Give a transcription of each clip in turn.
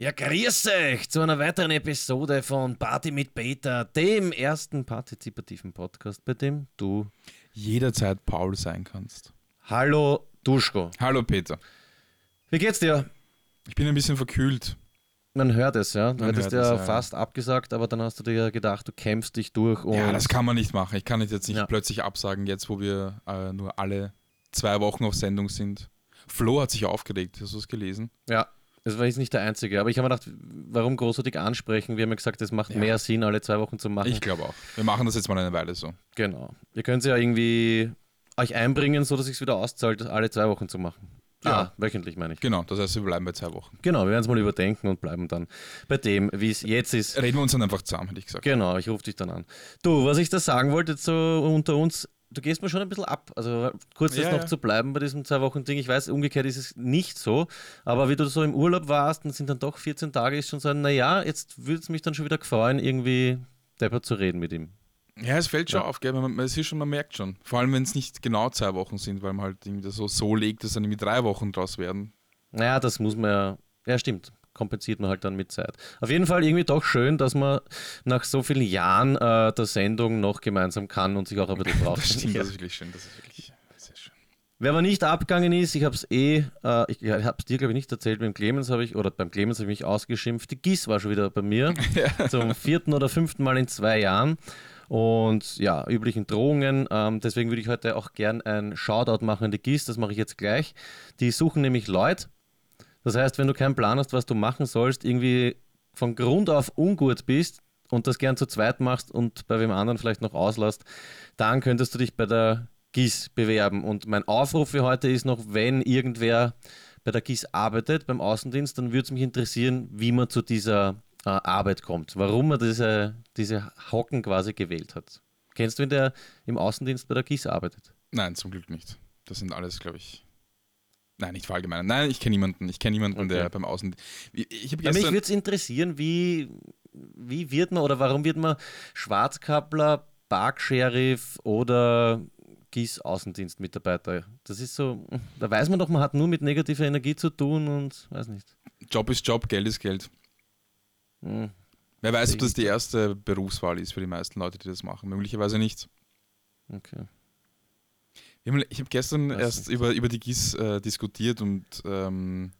Ja, grüß euch zu einer weiteren Episode von Party mit Peter, dem ersten partizipativen Podcast, bei dem du jederzeit Paul sein kannst. Hallo Duschko. Hallo Peter. Wie geht's dir? Ich bin ein bisschen verkühlt. Man hört es, ja. Du Man hättest ja es, ja. fast abgesagt, aber dann hast du dir ja gedacht, du kämpfst dich durch und Ja, das kann man nicht machen. Ich kann nicht jetzt nicht Ja. plötzlich absagen, jetzt wo wir äh, nur alle zwei Wochen auf Sendung sind. Flo hat sich aufgeregt. Hast du es gelesen? Ja, es war jetzt nicht der einzige. Aber ich habe mir gedacht, warum großartig ansprechen? Wir haben ja gesagt, es macht Ja. mehr Sinn, alle zwei Wochen zu machen. Ich glaube auch. Wir machen das jetzt mal eine Weile so. Genau. Ihr könnt ja irgendwie euch einbringen, so dass es wieder auszahlt, das alle zwei Wochen zu machen. Ja. Ah, wöchentlich meine ich. Genau, das heißt, wir bleiben bei zwei Wochen. Genau, wir werden es mal überdenken und bleiben dann bei dem, wie es jetzt ist. Reden wir uns dann einfach zusammen, hätte ich gesagt. Genau, ich rufe dich dann an. Du, was ich da sagen wollte, so unter uns, du gehst mir schon ein bisschen ab. Also kurz jetzt Ja, noch ja. zu bleiben bei diesem Zwei-Wochen-Ding. Ich weiß, umgekehrt ist es nicht so, aber wie du so im Urlaub warst und sind dann doch 14 Tage, ist schon so ein, naja, jetzt würde es mich dann schon wieder gefreuen, irgendwie deppert zu reden mit ihm. Ja, es fällt schon Ja. auf, gell? Man, man, schon, man merkt schon. Vor allem, wenn es nicht genau zwei Wochen sind, weil man halt irgendwie das so, so legt, dass dann irgendwie drei Wochen draus werden. Naja, das muss man ja, ja stimmt, kompensiert man halt dann mit Zeit. Auf jeden Fall irgendwie doch schön, dass man nach so vielen Jahren äh, der Sendung noch gemeinsam kann und sich auch ein bisschen braucht. Das stimmt, das ist wirklich schön. Das ist wirklich sehr schön. Wer aber nicht abgegangen ist, ich habe es eh, äh, ich habe es dir glaube ich nicht erzählt, dem Clemens habe ich, oder beim Clemens habe ich mich ausgeschimpft, die Gis war schon wieder bei mir, zum vierten oder fünften Mal in zwei Jahren und ja, üblichen Drohungen, ähm, deswegen würde ich heute auch gern ein Shoutout machen an die Gis, das mache ich jetzt gleich. Die suchen nämlich Leute, das heißt, wenn du keinen Plan hast, was du machen sollst, irgendwie von Grund auf ungut bist und das gern zu zweit machst und bei wem anderen vielleicht noch auslässt, dann könntest du dich bei der GIS bewerben. Und mein Aufruf für heute ist noch, wenn irgendwer bei der GIS arbeitet, beim Außendienst, dann würde es mich interessieren, wie man zu dieser äh, Arbeit kommt, warum man diese, diese Hocken quasi gewählt hat. Kennst du, wen der im Außendienst bei der GIS arbeitet? Nein, zum Glück nicht. Das sind alles, glaube ich. Nein, nicht verallgemeinern. Nein, ich kenne niemanden. Ich kenne niemanden, Okay. der beim Außen. Ich Ja, mich gestern. würde es interessieren, wie, wie wird man oder warum wird man Schwarzkappler, Parksheriff oder GIS-Außendienstmitarbeiter? Das ist so, da weiß man doch, man hat nur mit negativer Energie zu tun und weiß nicht. Job ist Job, Geld ist Geld. Hm. Wer weiß, ob das die erste Berufswahl ist für die meisten Leute, die das machen. Möglicherweise nicht. Okay. Ich habe gestern Weiß erst nicht. über, über die GIS äh, diskutiert und ähm,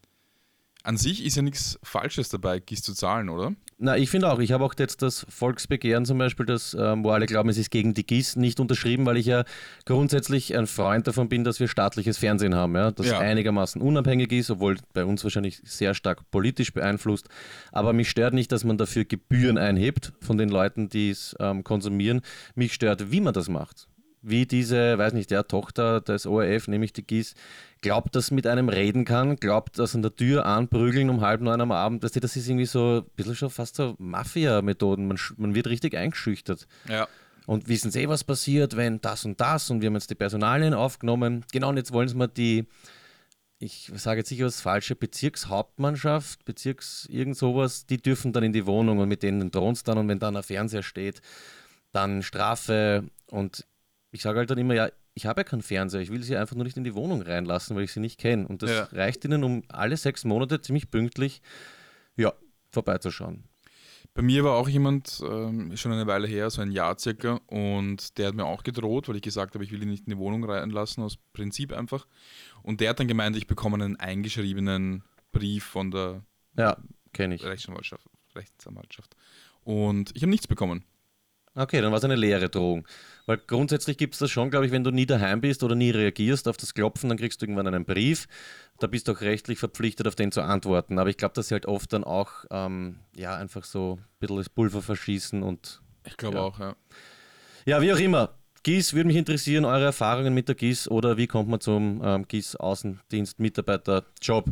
an sich ist ja nichts Falsches dabei, GIS zu zahlen, oder? Na, ich finde auch, ich habe auch jetzt das Volksbegehren zum Beispiel, das, ähm, wo alle glauben, es ist gegen die GIS, nicht unterschrieben, weil ich ja grundsätzlich ein Freund davon bin, dass wir staatliches Fernsehen haben, ja, das Ja. einigermaßen unabhängig ist, obwohl bei uns wahrscheinlich sehr stark politisch beeinflusst. Aber mich stört nicht, dass man dafür Gebühren einhebt von den Leuten, die es ähm, konsumieren. Mich stört, wie man das macht. Wie diese, weiß nicht, der Tochter des ORF, nämlich die GIS, glaubt, dass mit einem reden kann, glaubt, dass an der Tür anprügeln um halb neun am Abend, weißt du, das ist irgendwie so ein bisschen schon fast so Mafia-Methoden. Man, man wird richtig eingeschüchtert. Ja. Und wissen Sie, was passiert, wenn das und das und wir haben jetzt die Personalien aufgenommen. Genau, und jetzt wollen sie mal die, ich sage jetzt sicher was Falsche, Bezirkshauptmannschaft, Bezirks irgend sowas, die dürfen dann in die Wohnung und mit denen drohen dann und wenn dann ein Fernseher steht, dann Strafe und ich sage halt dann immer, ja, ich habe ja keinen Fernseher, ich will sie einfach nur nicht in die Wohnung reinlassen, weil ich sie nicht kenne. Und das Ja. reicht ihnen, um alle sechs Monate ziemlich pünktlich, ja, vorbeizuschauen. Bei mir war auch jemand, ähm, schon eine Weile her, so ein Jahr circa, und der hat mir auch gedroht, weil ich gesagt habe, ich will ihn nicht in die Wohnung reinlassen, aus Prinzip einfach. Und der hat dann gemeint, ich bekomme einen eingeschriebenen Brief von der Ja. Rechtsanwaltschaft. Rechtsanwaltschaft. Und ich habe nichts bekommen. Okay, dann war es eine leere Drohung. Weil grundsätzlich gibt es das schon, glaube ich, wenn du nie daheim bist oder nie reagierst auf das Klopfen, dann kriegst du irgendwann einen Brief. Da bist du auch rechtlich verpflichtet, auf den zu antworten. Aber ich glaube, dass sie halt oft dann auch ähm, ja, einfach so ein bisschen das Pulver verschießen und Ich glaube Ja. auch, ja. ja, wie auch immer. GIS würde mich interessieren, eure Erfahrungen mit der GIS oder wie kommt man zum ähm, GIS-Außendienst-Mitarbeiter-Job.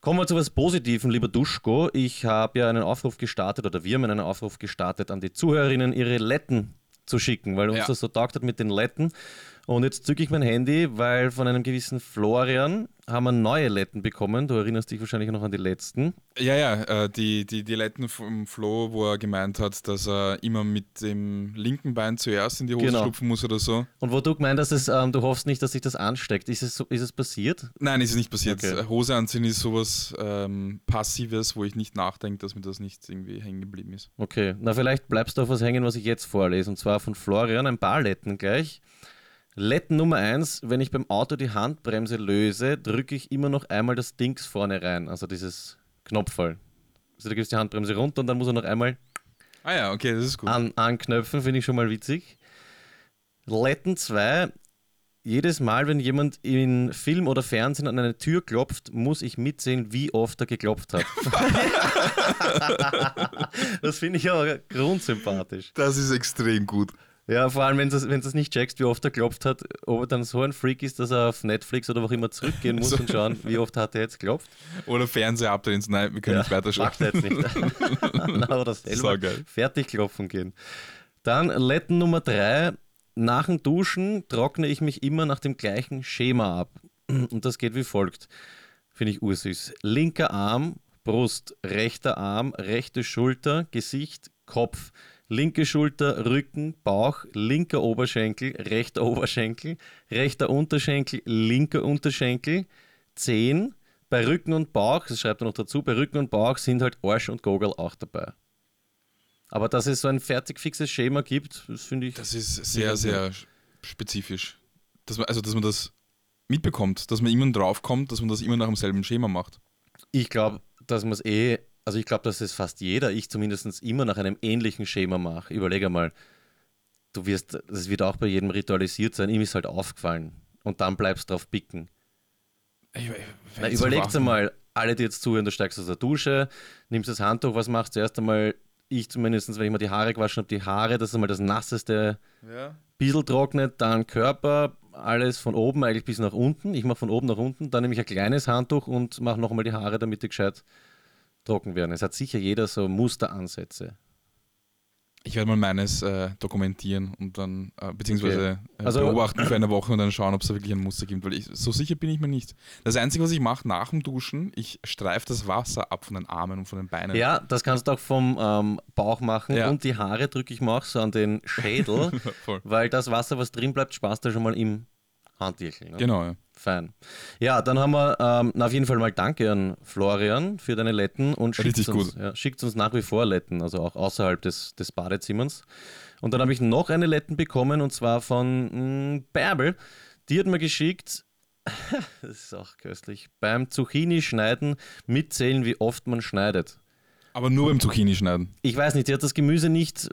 Kommen wir zu was Positiven, lieber Duschko. Ich habe ja einen Aufruf gestartet oder wir haben einen Aufruf gestartet an die Zuhörerinnen, ihre Letten zu schicken, weil uns Ja. das so taugt hat mit den Letten. Und jetzt zücke ich mein Handy, weil von einem gewissen Florian haben wir neue Letten bekommen. Du erinnerst dich wahrscheinlich noch an die letzten. Ja, ja, äh, die, die, die Letten vom Flo, wo er gemeint hat, dass er immer mit dem linken Bein zuerst in die Hose Genau. schlupfen muss oder so. Und wo du gemeint hast, dass, ähm, du hoffst nicht, dass sich das ansteckt. Ist es, so, ist es passiert? Nein, ist nicht passiert. Okay. Hose anziehen ist sowas ähm, Passives, wo ich nicht nachdenke, dass mir das nicht irgendwie hängen geblieben ist. Okay, na vielleicht bleibst du auf was hängen, was ich jetzt vorlese. Und zwar von Florian, ein paar Letten gleich. Letten Nummer eins, wenn ich beim Auto die Handbremse löse, drücke ich immer noch einmal das Dings vorne rein, also dieses Knopfball. Also du gibst die Handbremse runter und dann muss er noch einmal Ah ja, okay, das ist gut. an, anknöpfen, finde ich schon mal witzig. Letten 2. Jedes Mal, wenn jemand in Film oder Fernsehen an eine Tür klopft, muss ich mitsehen, wie oft er geklopft hat. das finde ich aber grundsympathisch. Das ist extrem gut. Ja, vor allem, wenn du es nicht checkst, wie oft er geklopft hat, ob er dann so ein Freak ist, dass er auf Netflix oder wo auch immer zurückgehen muss So. und schauen, wie oft hat er jetzt geklopft. Oder Fernseher abdrehen. Nein, wir können nicht weiterschauen. Macht er jetzt nicht. Na, oder selber fertig klopfen gehen. Dann Letten Nummer drei. Nach dem Duschen trockne ich mich immer nach dem gleichen Schema ab. Und das geht wie folgt. Finde ich ursüß. Linker Arm, Brust, rechter Arm, rechte Schulter, Gesicht, Kopf. Linke Schulter, Rücken, Bauch, linker Oberschenkel, rechter Oberschenkel, rechter Unterschenkel, linker Unterschenkel, Zehen. Bei Rücken und Bauch, das schreibt er noch dazu, bei Rücken und Bauch sind halt Arsch und Gogel auch dabei. Aber dass es so ein fertig fixes Schema gibt, das finde ich. Das ist sehr, sehr spezifisch. Dass man, also, dass man das mitbekommt, dass man immer draufkommt, dass man das immer nach demselben Schema macht. Ich glaube, dass man es eh, also ich glaube, dass es fast jeder, ich zumindest immer nach einem ähnlichen Schema mache. Überlege mal, du wirst, das wird auch bei jedem ritualisiert sein, ihm ist halt aufgefallen. Und dann bleibst drauf picken. Ich, Na, überlegt einmal, alle, die jetzt zuhören, du steigst aus der Dusche, nimmst das Handtuch, was machst du zuerst einmal? Ich zumindest, wenn ich mir die Haare gewaschen habe, die Haare, das ist einmal das nasseste Ja. bisschen trocknet, dann Körper, alles von oben eigentlich bis nach unten. Ich mache von oben nach unten, dann nehme ich ein kleines Handtuch und mache nochmal die Haare, damit die gescheit trocken werden. Es hat sicher jeder so Musteransätze. Ich werde mal meines äh, dokumentieren und dann, äh, beziehungsweise äh, Also- beobachten für eine Woche und dann schauen, ob es da wirklich ein Muster gibt, weil ich, so sicher bin ich mir nicht. Das Einzige, was ich mache nach dem Duschen, ich streife das Wasser ab von den Armen und von den Beinen. Ja, das kannst du auch vom ähm, Bauch machen Ja. und die Haare drücke ich mir auch so an den Schädel, weil das Wasser, was drin bleibt, spaßt ja schon mal im Handtierchen. Ne? Genau, ja. Fein. Ja, dann haben wir ähm, na, auf jeden Fall mal Danke an Florian für deine Letten und schickt uns, gut. ja, schickt uns nach wie vor Letten, also auch außerhalb des, des Badezimmers. Und dann habe ich noch eine Letten bekommen und zwar von mh, Bärbel. Die hat mir geschickt, das ist auch köstlich, beim Zucchini-Schneiden mitzählen, wie oft man schneidet. Aber nur beim Zucchini schneiden. Ich weiß nicht, sie hat das Gemüse nicht,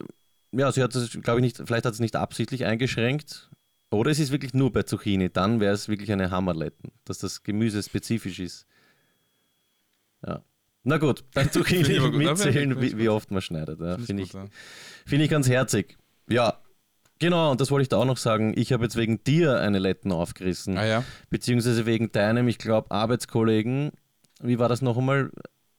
ja, sie hat das, glaube ich, nicht, vielleicht hat sie es nicht absichtlich eingeschränkt. Oder es ist wirklich nur bei Zucchini, dann wäre es wirklich eine Hammerletten, dass das Gemüse spezifisch ist. Ja. Na gut, Finde Zucchini gut. Mitzählen, wie, wie oft man schneidet. Ja, Finde ich find ich ganz herzig. Ja, genau, und das wollte ich da auch noch sagen. Ich habe jetzt wegen dir eine Letten aufgerissen Ah ja. beziehungsweise wegen deinem, ich glaube, Arbeitskollegen. Wie war das noch einmal?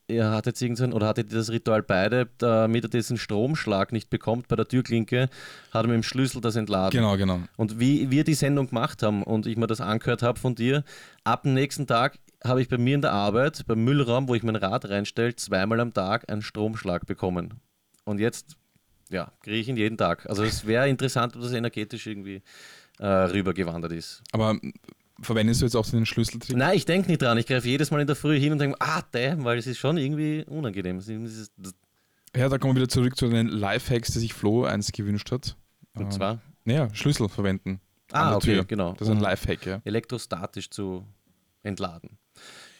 Ihr hattet irgendein, oder hattet ihr das Ritual beide, damit er diesen Stromschlag nicht bekommt bei der Türklinke, hat er mit dem Schlüssel das entladen. Genau, genau. Und wie wir die Sendung gemacht haben und ich mir das angehört habe von dir, ab dem nächsten Tag habe ich bei mir in der Arbeit, beim Müllraum, wo ich mein Rad reinstelle, zweimal am Tag einen Stromschlag bekommen. Und jetzt, ja, kriege ich ihn jeden Tag. Also es wäre interessant, ob das energetisch irgendwie äh, rübergewandert ist. Aber verwendest du jetzt auch den Schlüsseltrick? Nein, ich denke nicht dran. Ich greife jedes Mal in der Früh hin und denke, ah, damn, weil es ist schon irgendwie unangenehm. Ja, da kommen wir wieder zurück zu den Lifehacks, die sich Flo eins gewünscht hat. und Ähm, zwar, Naja, Schlüssel verwenden. ah, okay, Tür. genau. Das ist ein Lifehack, ja. elektrostatisch zu entladen.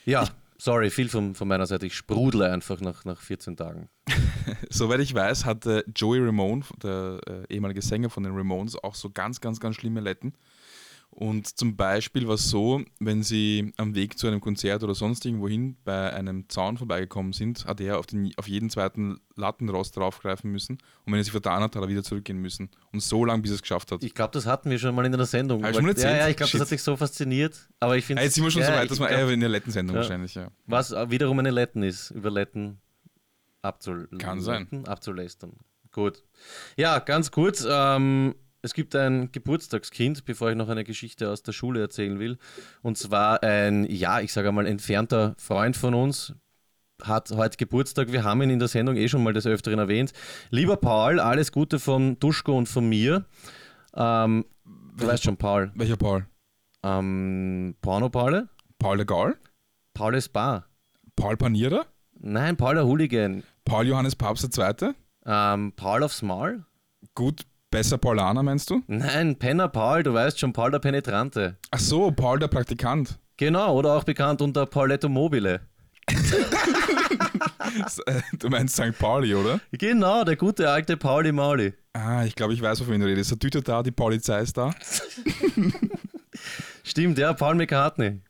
Ja, sorry, viel von, von meiner Seite. Ich sprudle einfach nach, nach 14 Tagen. Soweit ich weiß, hatte Joey Ramone, der äh, ehemalige Sänger von den Ramones, auch so ganz, ganz, ganz schlimme Letten. Und zum Beispiel war es so, wenn sie am Weg zu einem Konzert oder sonst irgendwohin bei einem Zaun vorbeigekommen sind, hat er auf, den, auf jeden zweiten Lattenrost draufgreifen müssen. Und wenn er sich vertan hat, hat er wieder zurückgehen müssen. Und so lange, bis er es geschafft hat. Ich glaube, das hatten wir schon mal in einer Sendung. Hab ich schon? Ja, ja, ich glaube, das hat dich so fasziniert. Aber ich finde Ah, jetzt sind wir schon so weit, dass man glaub, in der Lettensendung Ja. wahrscheinlich, ja. Was wiederum eine Letten ist, über Letten abzul Kann sein. abzulästern. Gut. Ja, ganz kurz. Ähm, es gibt ein Geburtstagskind, bevor ich noch eine Geschichte aus der Schule erzählen will. Und zwar ein, ja, ich sage mal, entfernter Freund von uns hat heute Geburtstag. Wir haben ihn in der Sendung eh schon mal des Öfteren erwähnt. Lieber Paul, alles Gute von Duschko und von mir. Ähm, du weißt schon, Paul. Welcher Paul? Ähm, Porno Paul? Paul der Gaul? Paul Spa. Paul Panierer? Nein, Paul der Hooligan. Paul Johannes Papst II.? Ähm, Paul aufs Maul? Gut, besser Paulaner meinst du? Nein, Penner Paul, du weißt schon, Paul der Penetrante. Ach so, Paul der Praktikant. Genau, oder auch bekannt unter Pauletto Mobile. du meinst St. Pauli, oder? Genau, der gute alte Pauli Mauli. Ah, ich glaube, ich weiß, wovon du redest. Der Tüte da, die Polizei ist da. Stimmt, ja, Paul McCartney.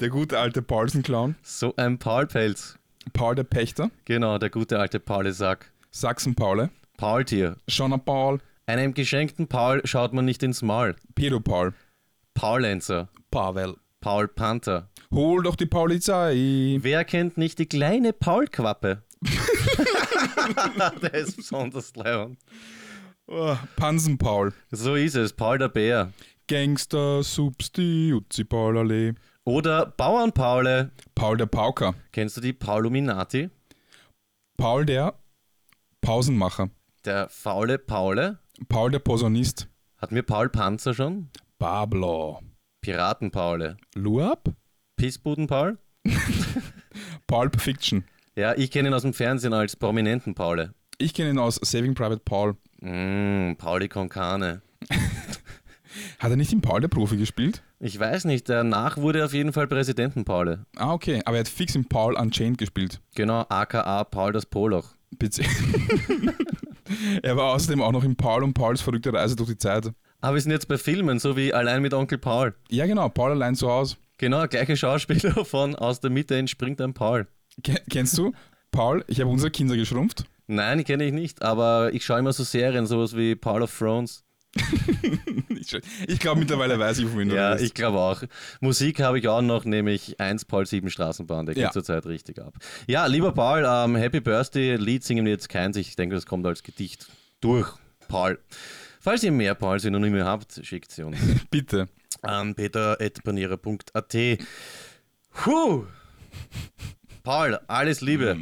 Der gute alte Paulsen-Clown. So ein Paul-Pelz. Paul der Pächter. Genau, der gute alte Pauli-Sack. Sachsen-Paule. Paul-Tier. Schauner Paul. Einem geschenkten Paul schaut man nicht ins Maul. Pedo-Paul. Paulenzer. Pavel. Paul Panther. Hol doch die Polizei. Wer kennt nicht die kleine Paul-Quappe? der ist besonders leibend. Oh, Pansen-Paul. So ist es, Paul der Bär. Gangster, Substiuzi, Paulallee. Oder Bauern-Paule. Paul der Pauker. Kennst du die Pauluminati? Paul der Pausenmacher. Der faule Paule. Paul der Posaunist. Hatten wir Paul Panzer schon? Pablo. Piraten-Paule. Luab? Pissbuden-Paul? Pulp Fiction. Ja, ich kenne ihn aus dem Fernsehen als prominenten Paule. Ich kenne ihn aus Saving Private Paul. Mm, Pauli Konkane. Hat er nicht im Paul der Profi gespielt? Ich weiß nicht, danach wurde er auf jeden Fall Präsidenten-Paule. Ah, okay. Aber er hat fix im Paul Unchained gespielt. Genau, aka Paul das Poloch. Bitte. er war außerdem auch noch im Paul und Pauls verrückte Reise durch die Zeit. Aber wir sind jetzt bei Filmen, so wie Allein mit Onkel Paul. Ja, genau. Paul allein zu Hause. Genau, gleiche Schauspieler von Aus der Mitte entspringt ein Paul. Ke kennst du Paul? Ich habe unsere Kinder geschrumpft. Nein, kenne ich nicht, aber ich schaue immer so Serien, sowas wie Paul of Thrones. ich glaube, mittlerweile weiß ich, wohin du Ja, bist. ich glaube auch. Musik habe ich auch noch, nämlich 1 Paul 7 Straßenbahn, der geht Ja. zurzeit richtig ab. Ja, lieber Paul, ähm, Happy Birthday, Lied singen wir jetzt keins. Ich denke, das kommt als Gedicht durch. Paul. Falls ihr mehr Paul-Synonyme habt, schickt sie uns Bitte. an peter.panierer.at. Puh! Paul, alles Liebe.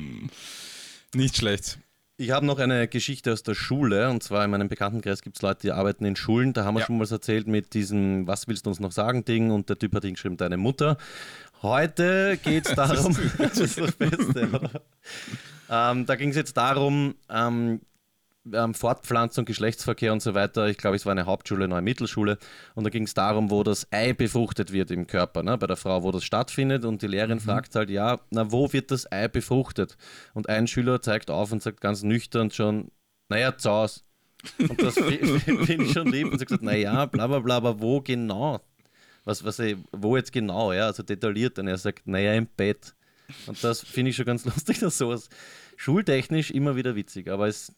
Nicht schlecht. Ich habe noch eine Geschichte aus der Schule und zwar in meinem Bekanntenkreis gibt es Leute, die arbeiten in Schulen. Da haben wir Ja. schon mal erzählt mit diesem Was willst du uns noch sagen Ding und der Typ hat hingeschrieben, deine Mutter. Heute geht es darum, das ist das Beste? Ähm, da ging es jetzt darum, ähm, ähm, Fortpflanzung, Geschlechtsverkehr und so weiter. Ich glaube, es war eine Hauptschule, eine Mittelschule. Und da ging es darum, wo das Ei befruchtet wird im Körper, ne? bei der Frau, wo das stattfindet. Und die Lehrerin fragt halt, ja, na, wo wird das Ei befruchtet? Und ein Schüler zeigt auf und sagt ganz nüchtern schon, naja, Zaus. Und das fi- finde ich schon lieb. Und sie hat gesagt, naja, bla bla bla, aber wo genau? Was, was, eh, wo jetzt genau? Ja, also detailliert. Und er sagt, naja, im Bett. Und das finde ich schon ganz lustig, dass sowas schultechnisch immer wieder witzig, aber es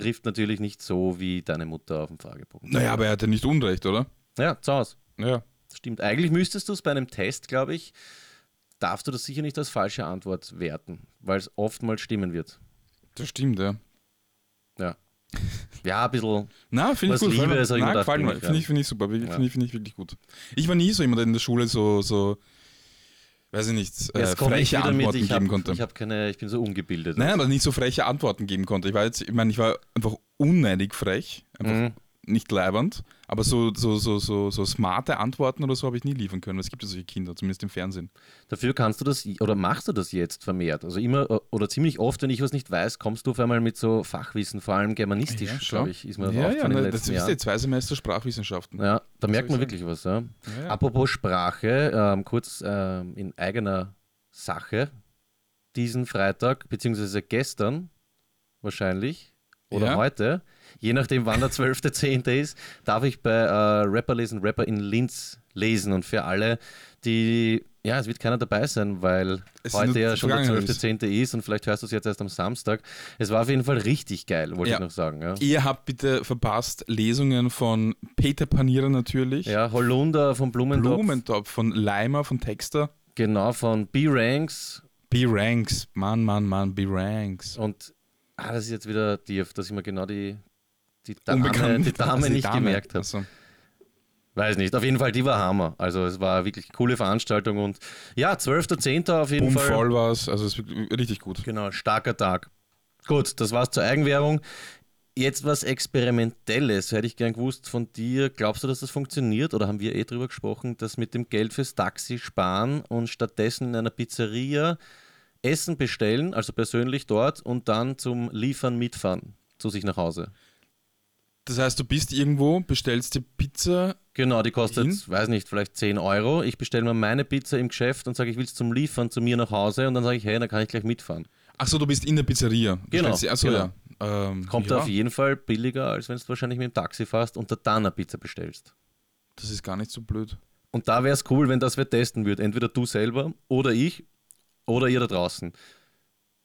trifft natürlich nicht so wie deine Mutter auf dem Fragebogen. Naja, aber er hatte nicht Unrecht, oder? Ja, Zaus. Ja. Das stimmt. Eigentlich müsstest du es bei einem Test, glaube ich, darfst du das sicher nicht als falsche Antwort werten, weil es oftmals stimmen wird. Das stimmt, ja. Ja. Ja, ein bisschen. Na, finde ich gut. Liebe mir. Na, mir. ich Finde ich, finde ich super. Finde Ja. ich, finde ich wirklich gut. Ich war nie so jemand, der in der Schule so, so weiß ich nicht, äh, ich freche mit, Antworten ich, geben hab, konnte. ich, hab keine, ich bin so ungebildet. Nein, aber nicht so freche Antworten geben konnte. Ich war jetzt, ich meine, ich war einfach unneidig frech, einfach Mhm. nicht leibernd, aber so, so, so, so, so smarte Antworten oder so habe ich nie liefern können. Es gibt ja solche Kinder, zumindest im Fernsehen. Dafür kannst du das oder machst du das jetzt vermehrt. Also immer oder ziemlich oft, wenn ich was nicht weiß, kommst du auf einmal mit so Fachwissen, vor allem germanistisch, schau. glaube ich, ist mir das ja, ja, in ne, das letzten ist Jahren. die zwei Semester Sprachwissenschaften. Ja, da merkt man ich wirklich was. Ja. Ja, ja. Apropos Sprache, ähm, kurz ähm, in eigener Sache. Diesen Freitag, beziehungsweise gestern wahrscheinlich oder heute, je nachdem wann der 12.10. ist, darf ich bei äh, Rapper lesen, Rapper in Linz lesen. Und für alle, die, ja, es wird keiner dabei sein, weil Es heute ja schon der vergangen ist. 12.10. ist und vielleicht hörst du es jetzt erst am Samstag. Es war auf jeden Fall richtig geil, wollte Ja. ich noch sagen. Ja. Ihr habt bitte verpasst Lesungen von Peter Panierer natürlich, Ja, Holunder von Blumentopf, Blumentopf von Leimer, von Texter, genau, von B-Ranks B-Ranks, Mann, Mann, Mann, B-Ranks. Und ah, das ist jetzt wieder tief, dass ich mir genau die die Dame, die Dame also nicht Dame. gemerkt hat. So. Weiß nicht. Auf jeden Fall, die war Hammer. Also es war wirklich eine coole Veranstaltung und ja, 12.10. auf jeden Boom Fall. voll war es, also es ist richtig gut. Genau, starker Tag. Gut, das war's zur Eigenwerbung. Jetzt was Experimentelles, hätte ich gern gewusst von dir. Glaubst du, dass das funktioniert? Oder haben wir eh drüber gesprochen, dass mit dem Geld fürs Taxi sparen und stattdessen in einer Pizzeria Essen bestellen, also persönlich dort und dann zum Liefern mitfahren zu sich nach Hause? Das heißt, du bist irgendwo, bestellst die Pizza. Genau, die kostet, hin? weiß nicht, vielleicht 10 Euro. Ich bestelle mir meine Pizza im Geschäft und sage, ich will es zum Liefern zu mir nach Hause und dann sage ich, hey, dann kann ich gleich mitfahren. Achso, du bist in der Pizzeria. Genau. Achso, genau. ja. Ähm, Kommt ja. auf jeden Fall billiger, als wenn du wahrscheinlich mit dem Taxi fährst und da dann eine Pizza bestellst. Das ist gar nicht so blöd. Und da wäre es cool, wenn das wer testen würde. Entweder du selber oder ich oder ihr da draußen.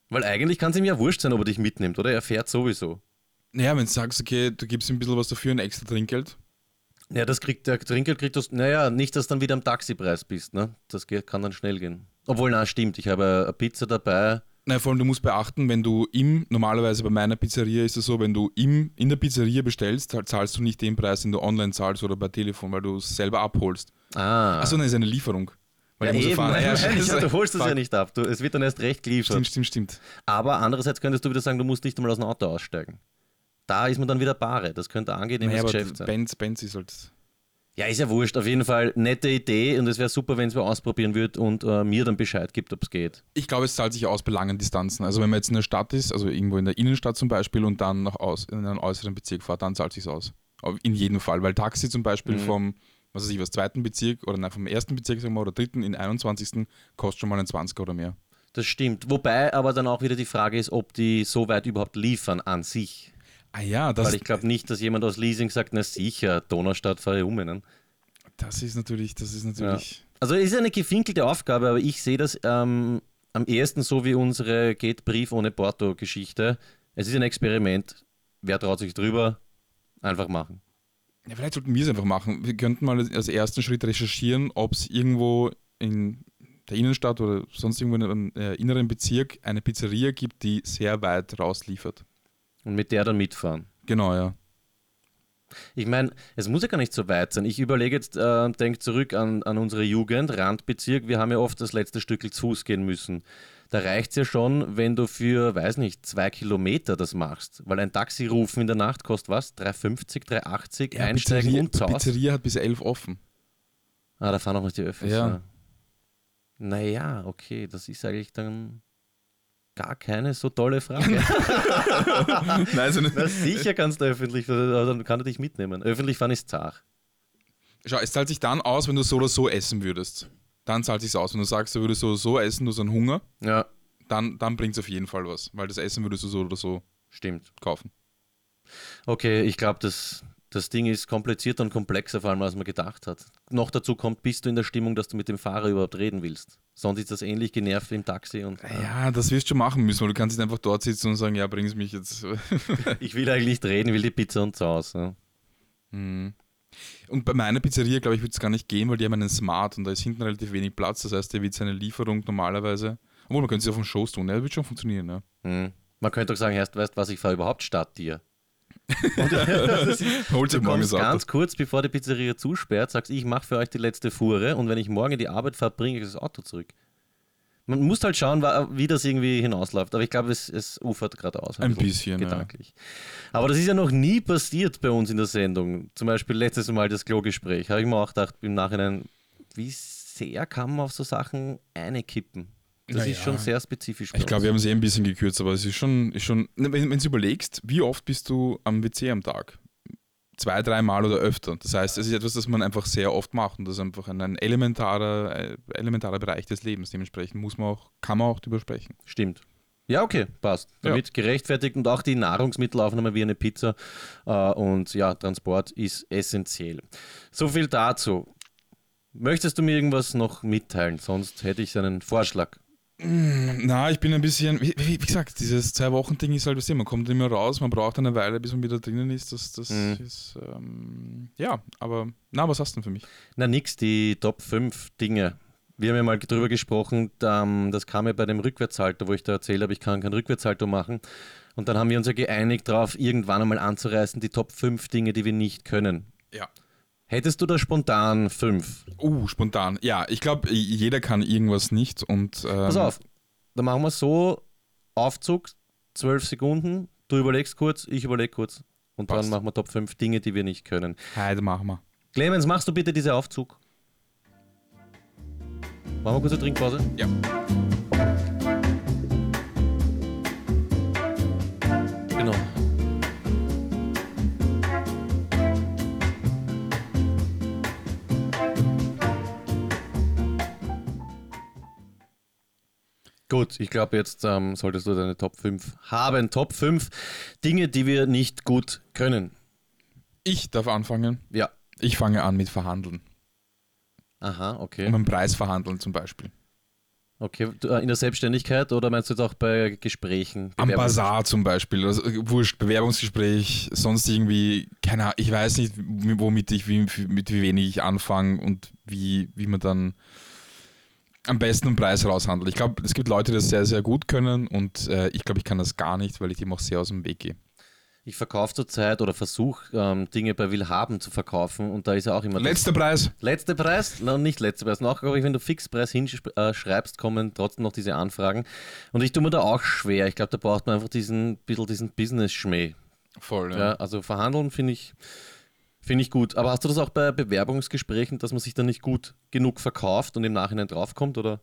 Weil eigentlich kann es ihm ja wurscht sein, ob er dich mitnimmt, oder? Er fährt sowieso. Naja, wenn du sagst, okay, du gibst ihm ein bisschen was dafür, ein extra Trinkgeld. Ja, das kriegt der Trinkgeld kriegt das. Naja, nicht, dass du dann wieder am Taxipreis bist, ne? Das kann dann schnell gehen. Obwohl, na, stimmt, ich habe eine Pizza dabei Nein, vor allem du musst beachten, wenn du im, normalerweise bei meiner Pizzeria ist es so, wenn du im, in der Pizzeria bestellst, zahlst du nicht den Preis, den du online zahlst oder bei Telefon, weil du es selber abholst. Ah. Achso, dann ist eine Lieferung. Weil ja, eben, fahren. Ja, ja, du holst es ja nicht ab. Du, es wird dann erst recht geliefert. Stimmt, stimmt, stimmt. Aber andererseits könntest du wieder sagen, du musst nicht einmal aus dem Auto aussteigen. Da ist man dann wieder bare. Das könnte ein angenehmes naja, Geschäft sein. Benz, Benz ist halt ja, ist ja wurscht. Auf jeden Fall nette Idee und es wäre super, wenn es wer ausprobieren würde und äh, mir dann Bescheid gibt, ob es geht. Ich glaube, es zahlt sich aus bei langen Distanzen. Also wenn man jetzt in der Stadt ist, also irgendwo in der Innenstadt zum Beispiel und dann noch aus, in einen äußeren Bezirk fährt, dann zahlt sich aus. In jedem Fall, weil Taxi zum Beispiel mhm. vom, was weiß ich, was zweiten Bezirk oder nein, vom ersten Bezirk sagen wir, oder dritten in 21. kostet schon mal einen 20er oder mehr. Das stimmt. Wobei aber dann auch wieder die Frage ist, ob die so weit überhaupt liefern an sich. Ah ja, das Weil ich glaube nicht, dass jemand aus Leasing sagt, na sicher, Donaustadt fahre ich um. Ne? Das ist natürlich, das ist natürlich. Ja. Also es ist eine gefinkelte Aufgabe, aber ich sehe das ähm, am ehesten so wie unsere Geht Brief ohne Porto-Geschichte. Es ist ein Experiment. Wer traut sich drüber? Einfach machen. Ja, vielleicht sollten wir es einfach machen. Wir könnten mal als ersten Schritt recherchieren, ob es irgendwo in der Innenstadt oder sonst irgendwo in einem äh, inneren Bezirk eine Pizzeria gibt, die sehr weit rausliefert. Und mit der dann mitfahren. Genau, ja. Ich meine, es muss ja gar nicht so weit sein. Ich überlege jetzt, äh, denke zurück an, an unsere Jugend, Randbezirk. Wir haben ja oft das letzte Stück zu Fuß gehen müssen. Da reicht es ja schon, wenn du für, weiß nicht, zwei Kilometer das machst. Weil ein Taxi rufen in der Nacht kostet was? 3,50, 3,80, ja, einsteigen Pizzeria, und Die Pizzeria hat bis 11 offen. Ah, da fahren auch noch die Öffis. Ja. Naja, okay, das ist eigentlich dann gar keine so tolle Frage. Nein, also Na, sicher kannst du öffentlich, also dann kann er dich mitnehmen. Öffentlich fahren ist zart. Schau, es zahlt sich dann aus, wenn du so oder so essen würdest. Dann zahlt sich aus. Wenn du sagst, du würdest so oder so essen, du hast einen Hunger, ja. dann, dann bringt es auf jeden Fall was. Weil das Essen würdest du so oder so Stimmt. kaufen. Okay, ich glaube, das, das Ding ist komplizierter und komplexer, vor allem als man gedacht hat. Noch dazu kommt, bist du in der Stimmung, dass du mit dem Fahrer überhaupt reden willst. Sonst ist das ähnlich genervt wie im Taxi. Und, äh. Ja, das wirst du machen müssen, weil du kannst nicht einfach dort sitzen und sagen, ja, bring es mich jetzt. ich will eigentlich nicht reden, will die Pizza und Hause. Ja. Hm. Und bei meiner Pizzeria, glaube ich, wird es gar nicht gehen, weil die haben einen Smart und da ist hinten relativ wenig Platz. Das heißt, der wird seine Lieferung normalerweise. Obwohl, man könnte es auf den Shows tun, ja, das wird schon funktionieren. Ja. Hm. Man könnte auch sagen, erst weißt was, ich fahre überhaupt statt dir. Holt du kommst ganz kurz bevor die Pizzeria zusperrt, sagst, ich mache für euch die letzte Fuhre und wenn ich morgen in die Arbeit fahre, bringe ich das Auto zurück. Man muss halt schauen, wie das irgendwie hinausläuft. Aber ich glaube, es, es ufert gerade aus. Ein bisschen. Gedanklich. Ja. Aber das ist ja noch nie passiert bei uns in der Sendung. Zum Beispiel letztes Mal das Klogespräch. Habe ich mir auch gedacht, im Nachhinein, wie sehr kann man auf so Sachen einkippen? Das naja. ist schon sehr spezifisch. Ich glaube, wir haben es eh ein bisschen gekürzt, aber es ist schon, ist schon wenn, wenn du überlegst, wie oft bist du am WC am Tag? Zwei, dreimal oder öfter. Das heißt, es ist etwas, das man einfach sehr oft macht und das ist einfach ein elementarer, äh, elementarer Bereich des Lebens. Dementsprechend muss man auch, kann man auch drüber sprechen. Stimmt. Ja, okay, passt. Damit ja. gerechtfertigt und auch die Nahrungsmittelaufnahme wie eine Pizza äh, und ja, Transport ist essentiell. So viel dazu. Möchtest du mir irgendwas noch mitteilen? Sonst hätte ich einen Vorschlag. Mm, na, ich bin ein bisschen, wie, wie gesagt, dieses Zwei-Wochen-Ding ist halt, was man kommt immer raus, man braucht eine Weile, bis man wieder drinnen ist. Das, das mhm. ist, ähm, ja, aber, na, was hast du denn für mich? Na, nix, die Top 5 Dinge, wir haben ja mal drüber gesprochen, das kam ja bei dem Rückwärtshalter, wo ich da erzählt habe, ich kann kein Rückwärtshalter machen. Und dann haben wir uns ja geeinigt darauf, irgendwann einmal anzureißen, die Top 5 Dinge, die wir nicht können. Ja. Hättest du da spontan fünf? Uh, spontan. Ja, ich glaube, jeder kann irgendwas nicht. Und, ähm, Pass auf, dann machen wir so: Aufzug, zwölf Sekunden, du überlegst kurz, ich überlege kurz. Und Passt. dann machen wir Top 5 Dinge, die wir nicht können. Heute machen wir. Clemens, machst du bitte diese Aufzug? Machen wir kurz eine Trinkpause? Ja. Gut, ich glaube, jetzt ähm, solltest du deine Top 5 haben. Top 5 Dinge, die wir nicht gut können. Ich darf anfangen. Ja. Ich fange an mit Verhandeln. Aha, okay. Um einen Preis verhandeln zum Beispiel. Okay, äh, in der Selbstständigkeit oder meinst du jetzt auch bei Gesprächen? Am Bazar zum Beispiel, also äh, wurscht, Bewerbungsgespräch, sonst irgendwie, keine Ahnung, ich weiß nicht, womit ich, wie, mit wie wenig ich anfange und wie, wie man dann am besten einen Preis raushandelt. Ich glaube, es gibt Leute, die das sehr, sehr gut können und äh, ich glaube, ich kann das gar nicht, weil ich dem auch sehr aus dem Weg gehe. Ich verkaufe zurzeit oder versuche ähm, Dinge bei Willhaben zu verkaufen und da ist ja auch immer. Letzter Preis. Letzter Preis? Nein, nicht letzter Preis. Noch, wenn du Fixpreis hinschreibst, kommen trotzdem noch diese Anfragen. Und ich tue mir da auch schwer. Ich glaube, da braucht man einfach diesen bisschen diesen Business-Schmäh. Voll, ja. ja. Also verhandeln finde ich, find ich gut. Aber hast du das auch bei Bewerbungsgesprächen, dass man sich dann nicht gut genug verkauft und im Nachhinein draufkommt, oder?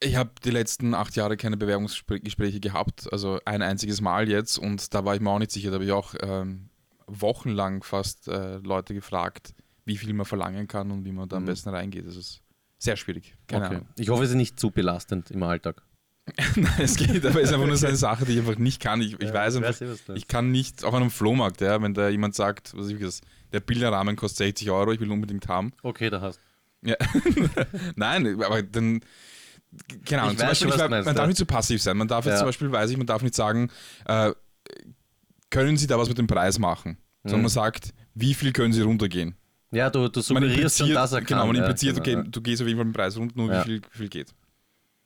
Ich habe die letzten acht Jahre keine Bewerbungsgespräche gehabt, also ein einziges Mal jetzt und da war ich mir auch nicht sicher. Da habe ich auch ähm, wochenlang fast äh, Leute gefragt, wie viel man verlangen kann und wie man da am mhm. besten reingeht. Das ist sehr schwierig. Keine okay. Ahnung. Ich hoffe, es ist nicht zu belastend im Alltag. Nein, es geht, aber es ist einfach nur so eine Sache, die ich einfach nicht kann. Ich, ich ja, weiß einfach, ich kann nicht, auch an einem Flohmarkt, ja, wenn da jemand sagt, was ich das, der Bilderrahmen kostet 60 Euro, ich will unbedingt haben. Okay, da hast ja. Nein, aber dann Genau, ich zum Beispiel, ich, man darf nicht zu passiv sein. Man darf jetzt ja. zum Beispiel, weiß ich, man darf nicht sagen, äh, können Sie da was mit dem Preis machen? Sondern mhm. man sagt, wie viel können Sie runtergehen? Ja, du, du suggerierst schon, dass er kann. Genau, man impliziert, ja, genau, okay, du gehst auf jeden Fall mit dem Preis runter, nur wie, viel, wie viel geht.